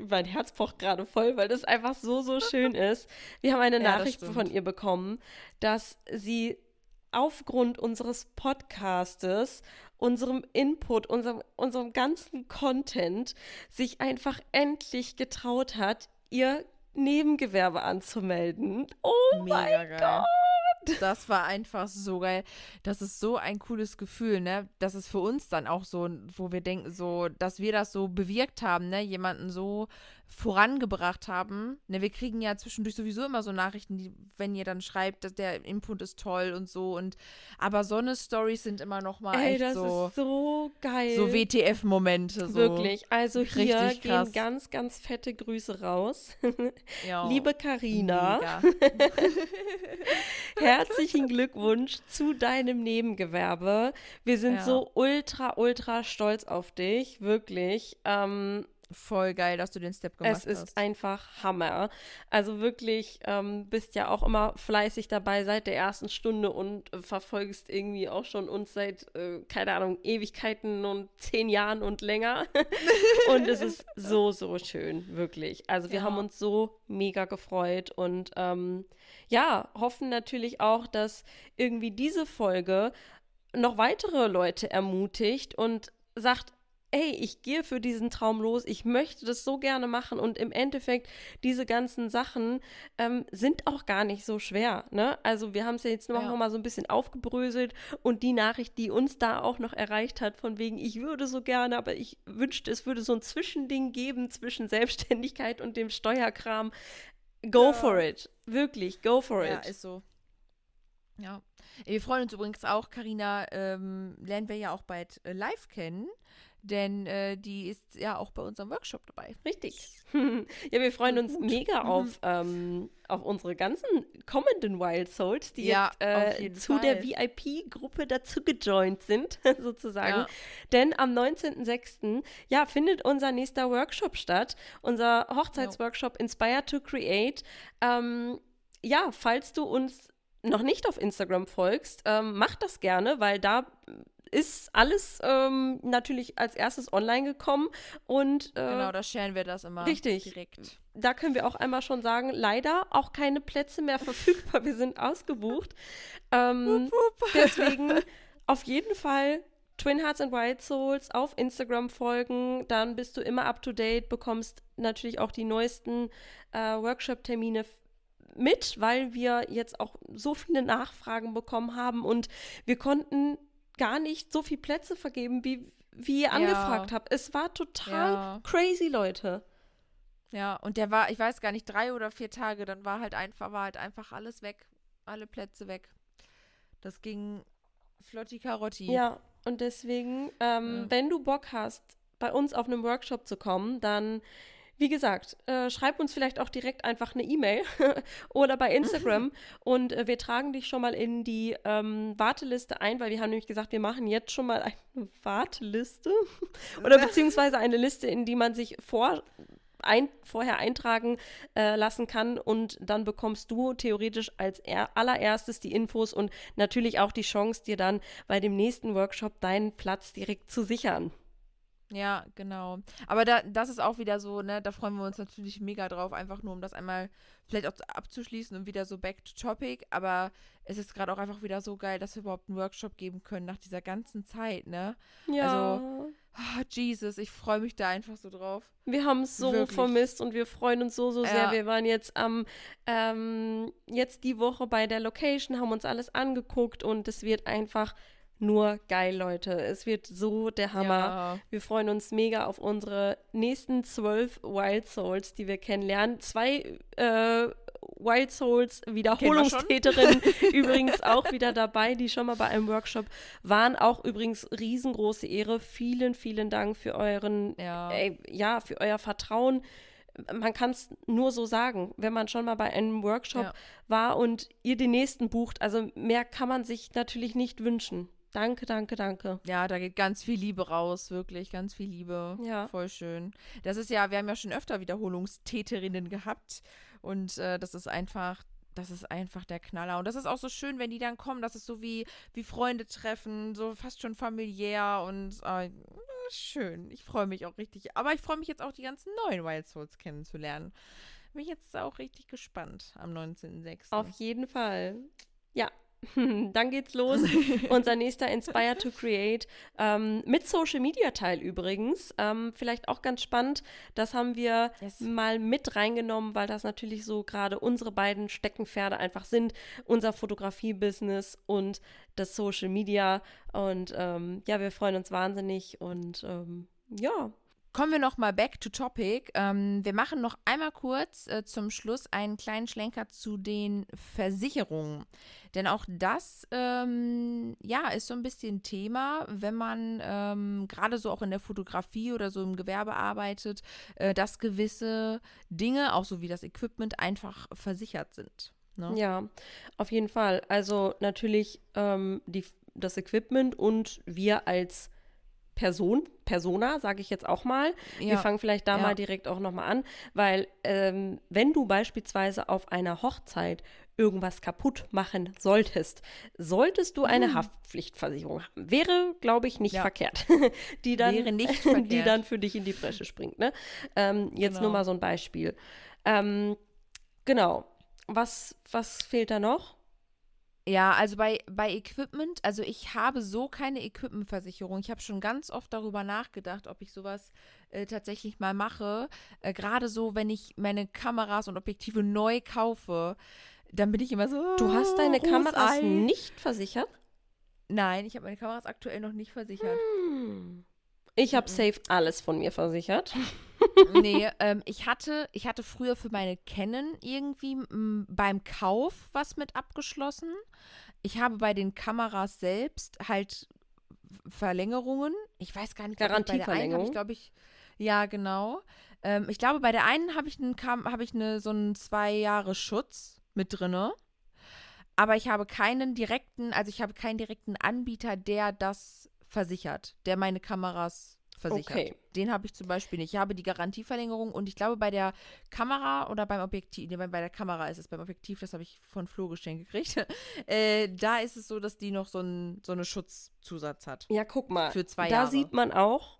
mein Herz pocht gerade voll, weil das einfach so, so schön ist. Wir haben eine Ja, Nachricht von ihr bekommen, dass sie aufgrund unseres Podcastes, unserem Input, unserem, unserem ganzen Content sich einfach endlich getraut hat, ihr Nebengewerbe anzumelden. Oh Mega geil. Das war einfach so geil. Das ist so ein cooles Gefühl, ne? Das ist für uns dann auch so, wo wir denken, so, dass wir das so bewirkt haben, ne? Jemanden so vorangebracht haben. Ne, wir kriegen ja zwischendurch sowieso immer so Nachrichten, die, wenn ihr dann schreibt, dass der Input ist toll und so und aber so eine Stories sind immer noch mal Ey, echt das so, ist so geil. so WTF-Momente. So. Wirklich. Also hier Richtig gehen ganz, ganz fette Grüße raus. Liebe Karina. herzlichen Glückwunsch zu deinem Nebengewerbe. Wir sind Ja. so ultra, ultra stolz auf dich. Wirklich. Ähm, Voll geil, dass du den Step gemacht es ist hast. einfach Hammer. Also wirklich, ähm, bist ja auch immer fleißig dabei seit der ersten Stunde und äh, verfolgst irgendwie auch schon uns seit, äh, keine Ahnung, Ewigkeiten und zehn Jahren und länger. und es ist so, so schön, wirklich. Also wir Ja. haben uns so mega gefreut und ähm, ja, hoffen natürlich auch, dass irgendwie diese Folge noch weitere Leute ermutigt und sagt, ey, ich gehe für diesen Traum los, ich möchte das so gerne machen und im Endeffekt diese ganzen Sachen ähm, sind auch gar nicht so schwer, ne? Also wir haben es ja jetzt noch, Ja. noch mal so ein bisschen aufgebröselt und die Nachricht, die uns da auch noch erreicht hat, von wegen, ich würde so gerne, aber ich wünschte, es würde so ein Zwischending geben zwischen Selbstständigkeit und dem Steuerkram. Go Ja. for it. Wirklich, go for Ja, it. ist so. Ja. Wir freuen uns übrigens auch, Karina ähm, lernen wir ja auch bald äh, live kennen, denn äh, die ist ja auch bei unserem Workshop dabei. Richtig. ja, wir freuen uns mega Mhm. auf, ähm, auf unsere ganzen kommenden Wild Souls, die Ja, jetzt äh, zu der Fall. VIP-Gruppe dazu gejoint sind, sozusagen. Ja. Denn am 19.06. ja, findet unser nächster Workshop statt, unser Hochzeitsworkshop Inspire to Create. Ähm, ja, falls du uns noch nicht auf Instagram folgst, ähm, mach das gerne, weil da ist alles ähm, natürlich als erstes online gekommen und äh, Genau, da scheren wir das immer richtig. direkt. da können wir auch einmal schon sagen, leider auch keine Plätze mehr verfügbar. Wir sind ausgebucht. Ähm, deswegen auf jeden Fall Twin Hearts and Wild Souls auf Instagram folgen. Dann bist du immer up to date, bekommst natürlich auch die neuesten äh, Workshop-Termine mit, weil wir jetzt auch so viele Nachfragen bekommen haben und wir konnten gar nicht so viele Plätze vergeben, wie, wie ihr angefragt habt. Es war total Ja. crazy, Leute. Ja, und der war, ich weiß gar nicht, drei oder vier Tage, dann war halt einfach, war halt einfach alles weg. Alle Plätze weg. Das ging flotti Karotti. Ja, und deswegen, ähm, Ja. wenn du Bock hast, bei uns auf einem Workshop zu kommen, dann, wie gesagt, äh, schreib uns vielleicht auch direkt einfach eine E-Mail oder bei Instagram und äh, wir tragen dich schon mal in die ähm, Warteliste ein, weil wir haben nämlich gesagt, wir machen jetzt schon mal eine Warteliste oder beziehungsweise eine Liste, in die man sich vor ein, vorher eintragen äh, lassen kann und dann bekommst du theoretisch als er allererstes die Infos und natürlich auch die Chance, dir dann bei dem nächsten Workshop deinen Platz direkt zu sichern. Ja, genau. Aber da, das ist auch wieder so, ne, da freuen wir uns natürlich mega drauf, einfach nur um das einmal vielleicht auch abzuschließen und wieder so back to topic. Aber es ist gerade auch einfach wieder so geil, dass wir überhaupt einen Workshop geben können nach dieser ganzen Zeit, ne? Ja, Ah, Jesus, ich freue mich da einfach so drauf. wir haben es so Wirklich. vermisst und wir freuen uns so, so sehr. Ja. Wir waren jetzt am, ähm, jetzt die Woche bei der Location, haben uns alles angeguckt und es wird einfach nur geil, Leute. Es wird so der Hammer. Ja. Wir freuen uns mega auf unsere nächsten zwölf Wild Souls, die wir kennenlernen. Zwei äh, Wild Souls Wiederholungstäterin übrigens auch wieder dabei, die schon mal bei einem Workshop waren. Auch übrigens riesengroße Ehre. Vielen, vielen Dank für euren, Ja. äh, ja, für euer Vertrauen. Man kann es nur so sagen, wenn man schon mal bei einem Workshop Ja. war und ihr den nächsten bucht. Also mehr kann man sich natürlich nicht wünschen. Danke, danke, danke. Ja, da geht ganz viel Liebe raus, wirklich, ganz viel Liebe. Ja. Voll schön. Das ist ja, wir haben ja schon öfter Wiederholungstäterinnen gehabt und äh, das ist einfach, das ist einfach der Knaller. Und das ist auch so schön, wenn die dann kommen, das ist so wie, wie Freunde treffen, so fast schon familiär und äh, schön. Ich freue mich auch richtig. Aber ich freue mich jetzt auch, die ganzen neuen Wild Souls kennenzulernen. Bin ich jetzt auch richtig gespannt am 19.06. Auf jeden Fall. Ja. Dann geht's los. Unser nächster Inspire to Create ähm, mit Social Media Teil übrigens. Ähm, vielleicht auch ganz spannend. Das haben wir Yes. mal mit reingenommen, weil das natürlich so gerade unsere beiden Steckenpferde einfach sind. Unser Fotografie-Business und das Social Media. Und ähm, ja, wir freuen uns wahnsinnig und ähm, ja. Kommen wir noch mal back to topic. Ähm, wir machen noch einmal kurz äh, zum Schluss einen kleinen Schlenker zu den Versicherungen. Denn auch das, ähm, ja, ist so ein bisschen Thema, wenn man ähm, gerade so auch in der Fotografie oder so im Gewerbe arbeitet, äh, dass gewisse Dinge, auch so wie das Equipment, einfach versichert sind. Ne? Ja, auf jeden Fall. Also natürlich ähm, die, das Equipment und wir als Person, Persona, sage ich jetzt auch mal. Wir Ja. fangen vielleicht da Ja. mal direkt auch nochmal an, weil ähm, wenn du beispielsweise auf einer Hochzeit irgendwas kaputt machen solltest, solltest du eine Haftpflichtversicherung haben. Wäre, glaube ich, nicht Hm. Ja. verkehrt. die dann, Wäre nicht die verkehrt. dann für dich in die Bresche springt. Ne? Ähm, jetzt Genau. nur mal so ein Beispiel. Ähm, genau. Was, was fehlt da noch? Ja, also bei, bei Equipment, also ich habe so keine Equipmentversicherung. Ich habe schon ganz oft darüber nachgedacht, ob ich sowas äh, tatsächlich mal mache. Äh, Gerade so, wenn ich meine Kameras und Objektive neu kaufe, dann bin ich immer so. Du hast deine rohes Kameras Ei. nicht versichert? Nein, ich habe meine Kameras aktuell noch nicht versichert. Hm. Ich habe safe alles von mir versichert. nee, ähm, ich hatte, ich hatte früher für meine Canon irgendwie m, beim Kauf was mit abgeschlossen. Ich habe bei den Kameras selbst halt Verlängerungen. Ich weiß gar nicht, ob ich bei der einen habe Garantieverlängerung? ich glaube ich, ja genau. Ähm, ich glaube bei der einen habe ich einen, habe ich eine so einen zwei Jahre Schutz mit drinne. Aber ich habe keinen direkten, also ich habe keinen direkten Anbieter, der das versichert, der meine Kameras versichert. Okay. Den habe ich zum Beispiel nicht. Ich habe die Garantieverlängerung und ich glaube bei der Kamera oder beim Objektiv, nee, bei der Kamera ist es, beim Objektiv, das habe ich von Flo geschenkt gekriegt. äh, da ist es so, dass die noch so, ein, so eine Schutzzusatz hat. Ja, guck mal. Für zwei da Jahre. sieht man auch,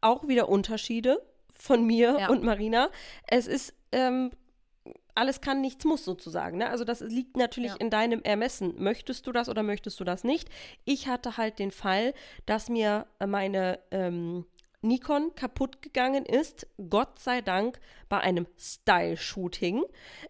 auch wieder Unterschiede von mir Ja. und Marina. Es ist, ähm, alles kann, nichts muss sozusagen. Ne? Also das liegt natürlich Ja. in deinem Ermessen. Möchtest du das oder möchtest du das nicht? Ich hatte halt den Fall, dass mir äh, meine ähm, Nikon kaputt gegangen ist. Gott sei Dank bei einem Style-Shooting.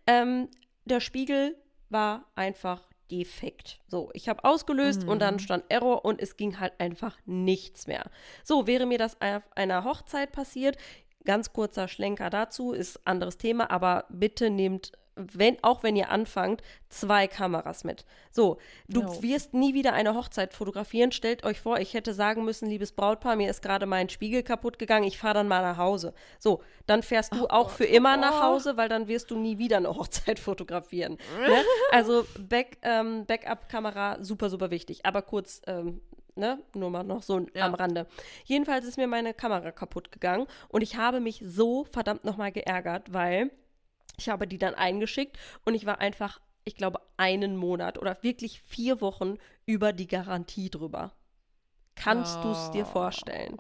Ähm, der Spiegel war einfach defekt. So, ich habe ausgelöst und dann stand Error und es ging halt einfach nichts mehr. So, wäre mir das auf einer Hochzeit passiert, ganz kurzer Schlenker dazu, ist anderes Thema, aber bitte nehmt, wenn, auch wenn ihr anfangt, zwei Kameras mit. So, du No. wirst nie wieder eine Hochzeit fotografieren. Stellt euch vor, ich hätte sagen müssen, liebes Brautpaar, mir ist gerade mein Spiegel kaputt gegangen, ich fahre dann mal nach Hause. So, dann fährst du auch für immer nach Oh. Hause, weil dann wirst du nie wieder eine Hochzeit fotografieren. ne? Also Back, ähm, Backup-Kamera, super, super wichtig. Aber kurz, ähm, ne, nur mal noch so Ja. am Rande. Jedenfalls ist mir meine Kamera kaputt gegangen und ich habe mich so verdammt nochmal geärgert, weil ich habe die dann eingeschickt und ich war einfach, ich glaube, einen Monat oder wirklich vier Wochen über die Garantie drüber. Kannst du es dir vorstellen?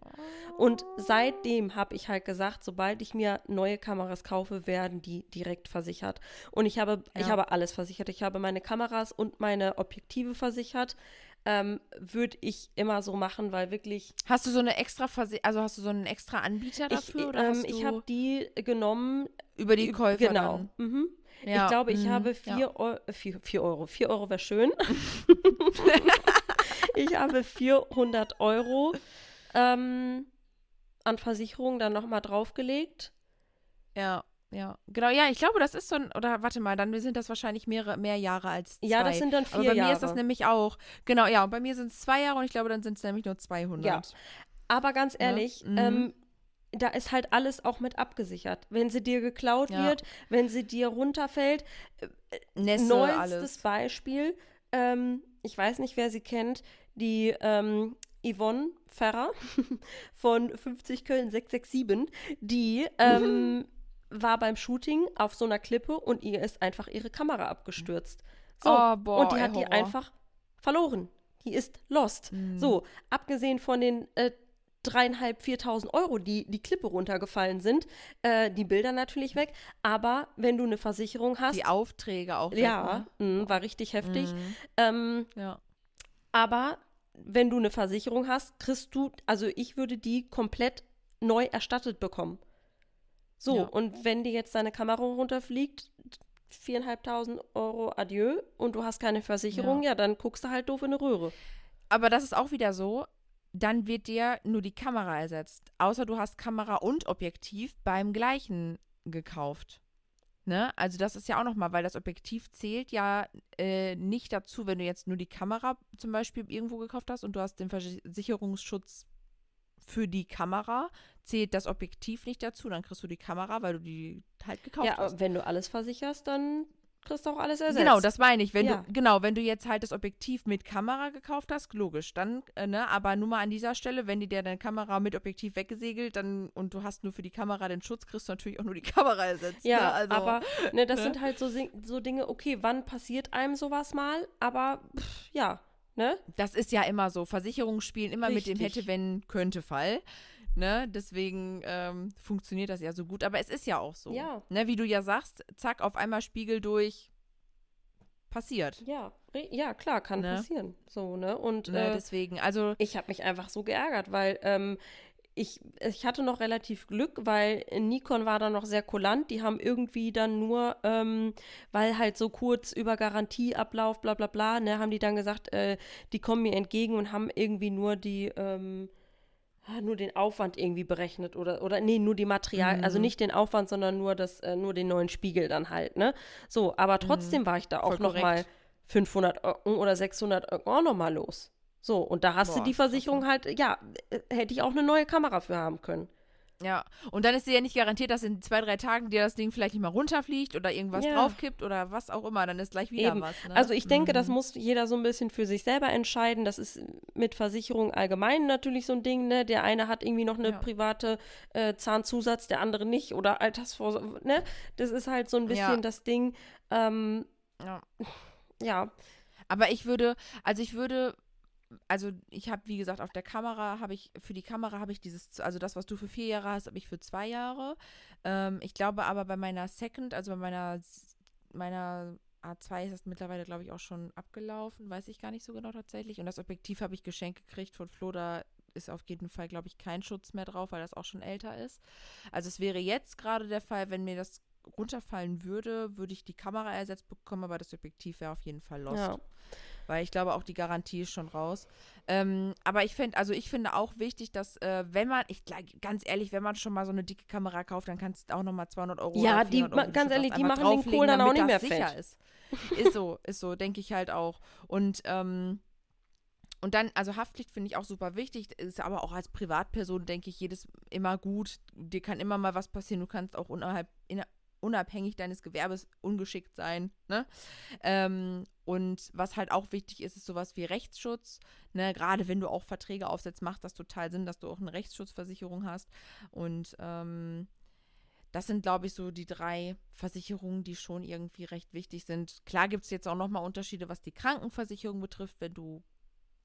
Und seitdem habe ich halt gesagt, sobald ich mir neue Kameras kaufe, werden die direkt versichert. Und ich habe, ich Ja. habe alles versichert. Ich habe meine Kameras und meine Objektive versichert. Ähm, Würde ich immer so machen, weil wirklich Hast du so eine extra Verse also hast du so einen extra Anbieter ich, dafür oder ähm, hast du ich habe die genommen. über die Käufer Genau. Mhm. Ja, Ich glaube, ich mhm, habe ja. 4 Euro, vier, vier Euro, 4 Euro wäre schön. ich habe 400 Euro ähm, an Versicherung dann nochmal draufgelegt. Ja. Ja, genau, ja, ich glaube, das ist so ein, oder warte mal, dann sind das wahrscheinlich mehrere, mehr Jahre als zwei. Ja, das sind dann vier Aber bei Jahre. mir ist das nämlich auch, genau, ja, und bei mir sind es zwei Jahre und ich glaube, dann sind es nämlich nur 200. Ja. Aber ganz ehrlich, Mhm. ähm, da ist halt alles auch mit abgesichert. Wenn sie dir geklaut Ja. wird, wenn sie dir runterfällt. Nässe, Neuestes alles. Beispiel, ähm, ich weiß nicht, wer sie kennt, die ähm, Yvonne Ferrer von 50 Köln 667, die ähm, war beim Shooting auf so einer Klippe und ihr ist einfach ihre Kamera abgestürzt. So, Oh, boah, und die hat die einfach verloren. Die ist lost. Mhm. So, abgesehen von den äh, dreieinhalb, viertausend Euro, die die Klippe runtergefallen sind, äh, die Bilder natürlich weg. Aber wenn du eine Versicherung hast, Die Aufträge auch. weg, ja, mh, war richtig ne? heftig. Mhm. Ähm, Ja. aber wenn du eine Versicherung hast, kriegst du, also ich würde die komplett neu erstattet bekommen. So, Ja. und wenn dir jetzt deine Kamera runterfliegt, viereinhalbtausend Euro Adieu und du hast keine Versicherung, ja. dann guckst du halt doof in eine Röhre. Aber das ist auch wieder so, dann wird dir nur die Kamera ersetzt. Außer du hast Kamera und Objektiv beim gleichen gekauft. Ne? Also das ist ja auch nochmal, weil das Objektiv zählt ja äh, nicht dazu, wenn du jetzt nur die Kamera zum Beispiel irgendwo gekauft hast und du hast den Versicherungsschutz für die Kamera, zählt das Objektiv nicht dazu, dann kriegst du die Kamera, weil du die halt gekauft Ja, hast. aber wenn du alles versicherst, dann kriegst du auch alles ersetzt. Genau, das meine ich. Wenn Ja. du, genau, wenn du jetzt halt das Objektiv mit Kamera gekauft hast, logisch, dann, äh, ne, aber nur mal an dieser Stelle, wenn die dir deine Kamera mit Objektiv weggesegelt, dann und du hast nur für die Kamera den Schutz, kriegst du natürlich auch nur die Kamera ersetzt. Ja, ne? also, aber ne, das ne? sind halt so, so Dinge, okay, wann passiert einem sowas mal? Aber pff, ja, ne? das ist ja immer so. Versicherungen spielen immer mit dem Richtig. hätte, wenn, könnte Fall. Ne? Deswegen ähm, funktioniert das ja so gut. Aber es ist ja auch so. Ja. Ne? Wie du ja sagst, zack, auf einmal Spiegel durch. Passiert. Ja, ja, klar, kann Ne? passieren. So, ne? Und Ne? äh, Deswegen, also ich habe mich einfach so geärgert, weil ähm, ich, ich hatte noch relativ Glück, weil Nikon war da noch sehr kulant. Die haben irgendwie dann nur, ähm, weil halt so kurz über Garantieablauf, bla bla bla, ne, haben die dann gesagt, äh, die kommen mir entgegen und haben irgendwie nur die, ähm, nur den Aufwand irgendwie berechnet oder, oder nee, nur die Material, also Mhm. nicht den Aufwand, sondern nur das, äh, nur den neuen Spiegel dann halt, ne? So, aber trotzdem war ich da auch Mhm. Voll noch mal korrekt. 500 Euro oder 600 Euro auch noch mal los. So, und da hast Boah, du die krass, Versicherung halt, ja, äh, hätte ich auch eine neue Kamera für haben können. Ja, und dann ist dir ja nicht garantiert, dass in zwei, drei Tagen dir das Ding vielleicht nicht mal runterfliegt oder irgendwas Ja. draufkippt oder was auch immer. Dann ist gleich wieder Eben. was. Ne? Also ich denke, das Mhm. muss jeder so ein bisschen für sich selber entscheiden. Das ist mit Versicherung allgemein natürlich so ein Ding, ne? Der eine hat irgendwie noch eine Ja. private äh, Zahnzusatz, der andere nicht oder Altersvorsorge, ne? Das ist halt so ein bisschen Ja. das Ding. Ähm, Ja. ja, Aber ich würde, also ich würde, also ich habe, wie gesagt, auf der Kamera habe ich, für die Kamera habe ich dieses, also das, was du für vier Jahre hast, habe ich für zwei Jahre. Ähm, ich glaube aber bei meiner Second, also bei meiner, meiner A2 ist das mittlerweile, glaube ich, auch schon abgelaufen, weiß ich gar nicht so genau tatsächlich. Und das Objektiv habe ich geschenkt gekriegt von Flo, da ist auf jeden Fall, glaube ich, kein Schutz mehr drauf, weil das auch schon älter ist. Also es wäre jetzt gerade der Fall, wenn mir das runterfallen würde, würde ich die Kamera ersetzt bekommen, aber das Objektiv wäre auf jeden Fall lost. ja. Weil ich glaube, auch die Garantie ist schon raus. Ähm, aber ich finde, also ich finde auch wichtig, dass, äh, wenn man, ich ganz ehrlich, wenn man schon mal so eine dicke Kamera kauft, dann kannst du auch nochmal 200 Euro Ja, die 400 Euro ganz ehrlich, die machen den Kohl dann auch nicht mehr sicher fett. ist. Ist so, ist so, denke ich halt auch. Und, ähm, und dann, also Haftpflicht finde ich auch super wichtig, ist aber auch als Privatperson, denke ich, jedes immer gut. Dir kann immer mal was passieren, du kannst auch unerhalb, in, unabhängig deines Gewerbes ungeschickt sein. Ne? Ähm, und was halt auch wichtig ist, ist sowas wie Rechtsschutz. Ne? Gerade wenn du auch Verträge aufsetzt, macht das total Sinn, dass du auch eine Rechtsschutzversicherung hast. Und ähm, das sind, glaube ich, so die drei Versicherungen, die schon irgendwie recht wichtig sind. Klar gibt es jetzt auch nochmal Unterschiede, was die Krankenversicherung betrifft. Wenn du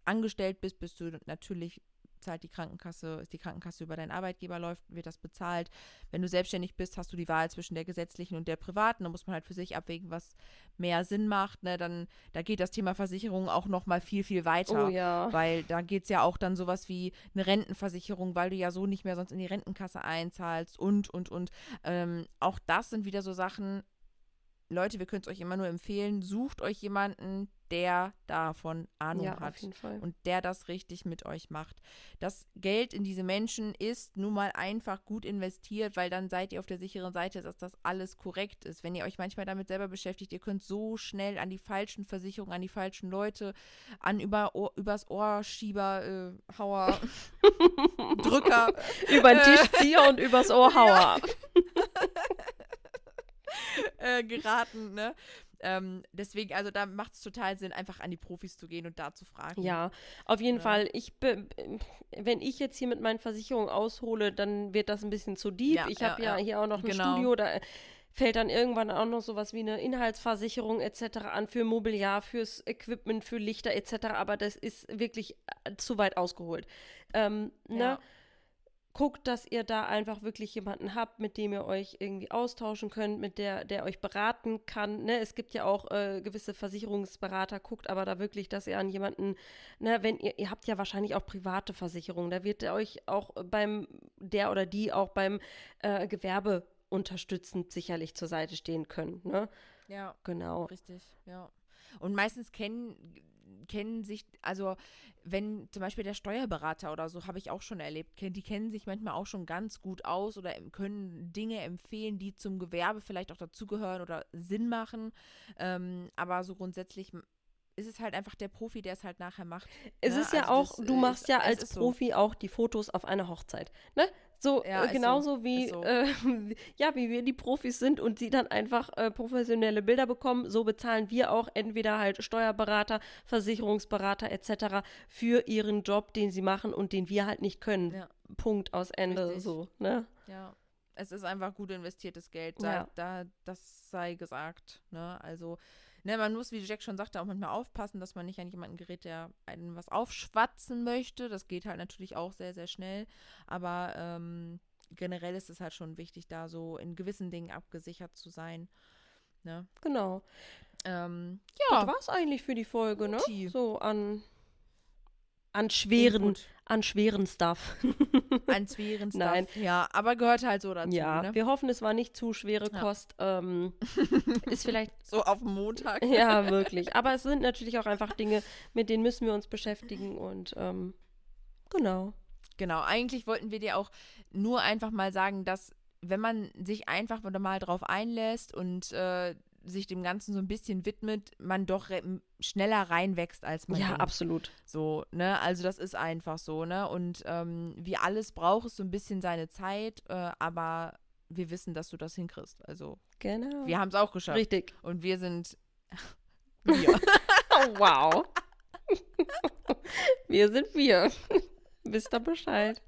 angestellt bist, bist du natürlich zahlt die Krankenkasse, ist die Krankenkasse über deinen Arbeitgeber läuft, wird das bezahlt. Wenn du selbstständig bist, hast du die Wahl zwischen der gesetzlichen und der privaten. Da muss man halt für sich abwägen, was mehr Sinn macht. Ne? Dann, da geht das Thema Versicherung auch noch mal viel, viel weiter. Oh ja. Weil da geht es ja auch dann sowas wie eine Rentenversicherung, weil du ja so nicht mehr sonst in die Rentenkasse einzahlst und, und, und. Ähm, auch das sind wieder so Sachen, Leute, wir können es euch immer nur empfehlen, sucht euch jemanden, der davon Ahnung ja, hat und der das richtig mit euch macht. Das Geld in diese Menschen ist nun mal einfach gut investiert, weil dann seid ihr auf der sicheren Seite, dass das alles korrekt ist. Wenn ihr euch manchmal damit selber beschäftigt, ihr könnt so schnell an die falschen Versicherungen, an die falschen Leute, an über Ohr, übers Ohrschieber, äh, Hauer, Drücker, Über den Tisch ziehe und übers Ohr haue. äh, geraten, ne? Ähm, deswegen, also da macht es total Sinn, einfach an die Profis zu gehen und da zu fragen. Ja, auf jeden Ja. Fall. Ich be- wenn ich jetzt hier mit meinen Versicherungen aushole, dann wird das ein bisschen zu deep. Ja, ich habe ja, ja, ja. hier auch noch ein Genau. Studio, da fällt dann irgendwann auch noch sowas wie eine Inhaltsversicherung etc. an für Mobiliar, fürs Equipment, für Lichter etc. Aber das ist wirklich äh, zu weit ausgeholt. Ähm, ne? Guckt, dass ihr da einfach wirklich jemanden habt, mit dem ihr euch irgendwie austauschen könnt, mit der, der euch beraten kann. Ne? Es gibt ja auch äh, gewisse Versicherungsberater, guckt aber da wirklich, dass ihr an jemanden, ne, wenn ihr, ihr habt ja wahrscheinlich auch private Versicherungen, da wird euch auch beim, der oder die auch beim äh, Gewerbe unterstützend sicherlich zur Seite stehen können. Ne? Ja, Genau. richtig, ja. Und meistens kennen, kennen sich, also wenn zum Beispiel der Steuerberater oder so, habe ich auch schon erlebt, die kennen sich manchmal auch schon ganz gut aus oder können Dinge empfehlen, die zum Gewerbe vielleicht auch dazugehören oder Sinn machen. Ähm, aber so grundsätzlich ist es halt einfach der Profi, der es halt nachher macht. Es ne? ist ja Also auch, du machst ist- ja als ist so. Profi auch die Fotos auf einer Hochzeit. Ne? So Ja, äh, ist so, genauso wie, so. äh, ja, wie wir die Profis sind und sie dann einfach äh, professionelle Bilder bekommen, so bezahlen wir auch entweder halt Steuerberater, Versicherungsberater etc. für ihren Job, den sie machen und den wir halt nicht können. Ja. Punkt aus Ende. Richtig. So, ne? Ja, es ist einfach gut investiertes Geld. Ja. Da, da, das sei gesagt. Ne? Also, ne, man muss, wie Jack schon sagte, auch manchmal aufpassen, dass man nicht an jemanden gerät, der einen was aufschwatzen möchte. Das geht halt natürlich auch sehr, sehr schnell. Aber ähm, generell ist es halt schon wichtig, da so in gewissen Dingen abgesichert zu sein. Ne? Genau. Ähm, Das ja, war's eigentlich für die Folge, ne? Guti. So an, an schweren, Input. An schweren Stuff. Ein schweren Stuff. Nein. Ja, aber gehört halt so dazu. ja, ne? wir hoffen, es war nicht zu schwere Ja. Kost. Ähm, ist vielleicht So auf Montag. Ja, wirklich. Aber es sind natürlich auch einfach Dinge, mit denen müssen wir uns beschäftigen und ähm, genau. Genau, eigentlich wollten wir dir auch nur einfach mal sagen, dass wenn man sich einfach mal drauf einlässt und äh, sich dem Ganzen so ein bisschen widmet, man doch schneller reinwächst, als man ja, denkt. absolut. So, ne? Also das ist einfach so, ne? Und ähm, wie alles braucht es so ein bisschen seine Zeit, äh, aber wir wissen, dass du das hinkriegst. Also Genau. wir haben es auch geschafft. Richtig. Und wir sind wir. Oh, wow. wir sind wir. Wisst ihr Bescheid.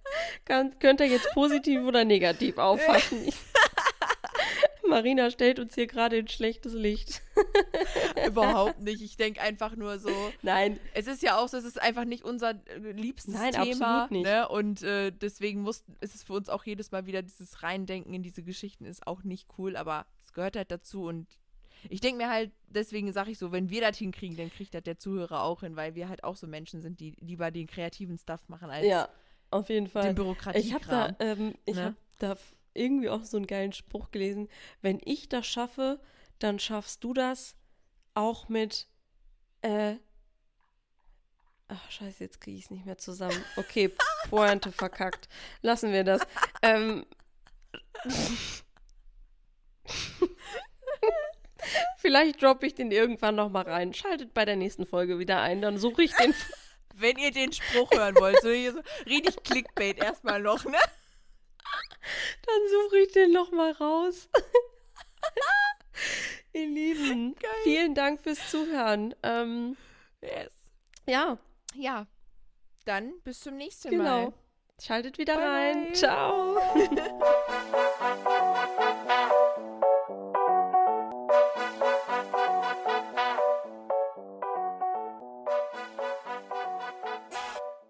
Kann, könnt ihr jetzt positiv oder negativ auffassen. Marina stellt uns hier gerade in schlechtes Licht. Überhaupt nicht. Ich denke einfach nur so, Nein, Es ist ja auch so, es ist einfach nicht unser äh, liebstes Nein, Thema. absolut nicht. Ne? Und äh, deswegen muss, ist es für uns auch jedes Mal wieder dieses Reindenken in diese Geschichten ist auch nicht cool, aber es gehört halt dazu und ich denke mir halt, deswegen sage ich so, wenn wir das hinkriegen, dann kriegt das der Zuhörer auch hin, weil wir halt auch so Menschen sind, die lieber den kreativen Stuff machen als ja, auf jeden Fall. den Bürokratie. Ich habe da, ähm, ich ne? hab da irgendwie auch so einen geilen Spruch gelesen. Wenn ich das schaffe, dann schaffst du das auch mit. Äh, ach, scheiße, jetzt kriege ich es nicht mehr zusammen. Okay, Pointe verkackt. Lassen wir das. Ähm, Vielleicht droppe ich den irgendwann noch mal rein. Schaltet bei der nächsten Folge wieder ein, dann suche ich den. Wenn ihr den Spruch hören wollt, so, hier so richtig Clickbait erstmal noch, ne? Dann suche ich den noch mal raus. Ihr Lieben, vielen Dank fürs Zuhören. Ähm, Yes. ja, Ja. Dann bis zum nächsten genau. Mal. Schaltet wieder Bye, rein. Ciao.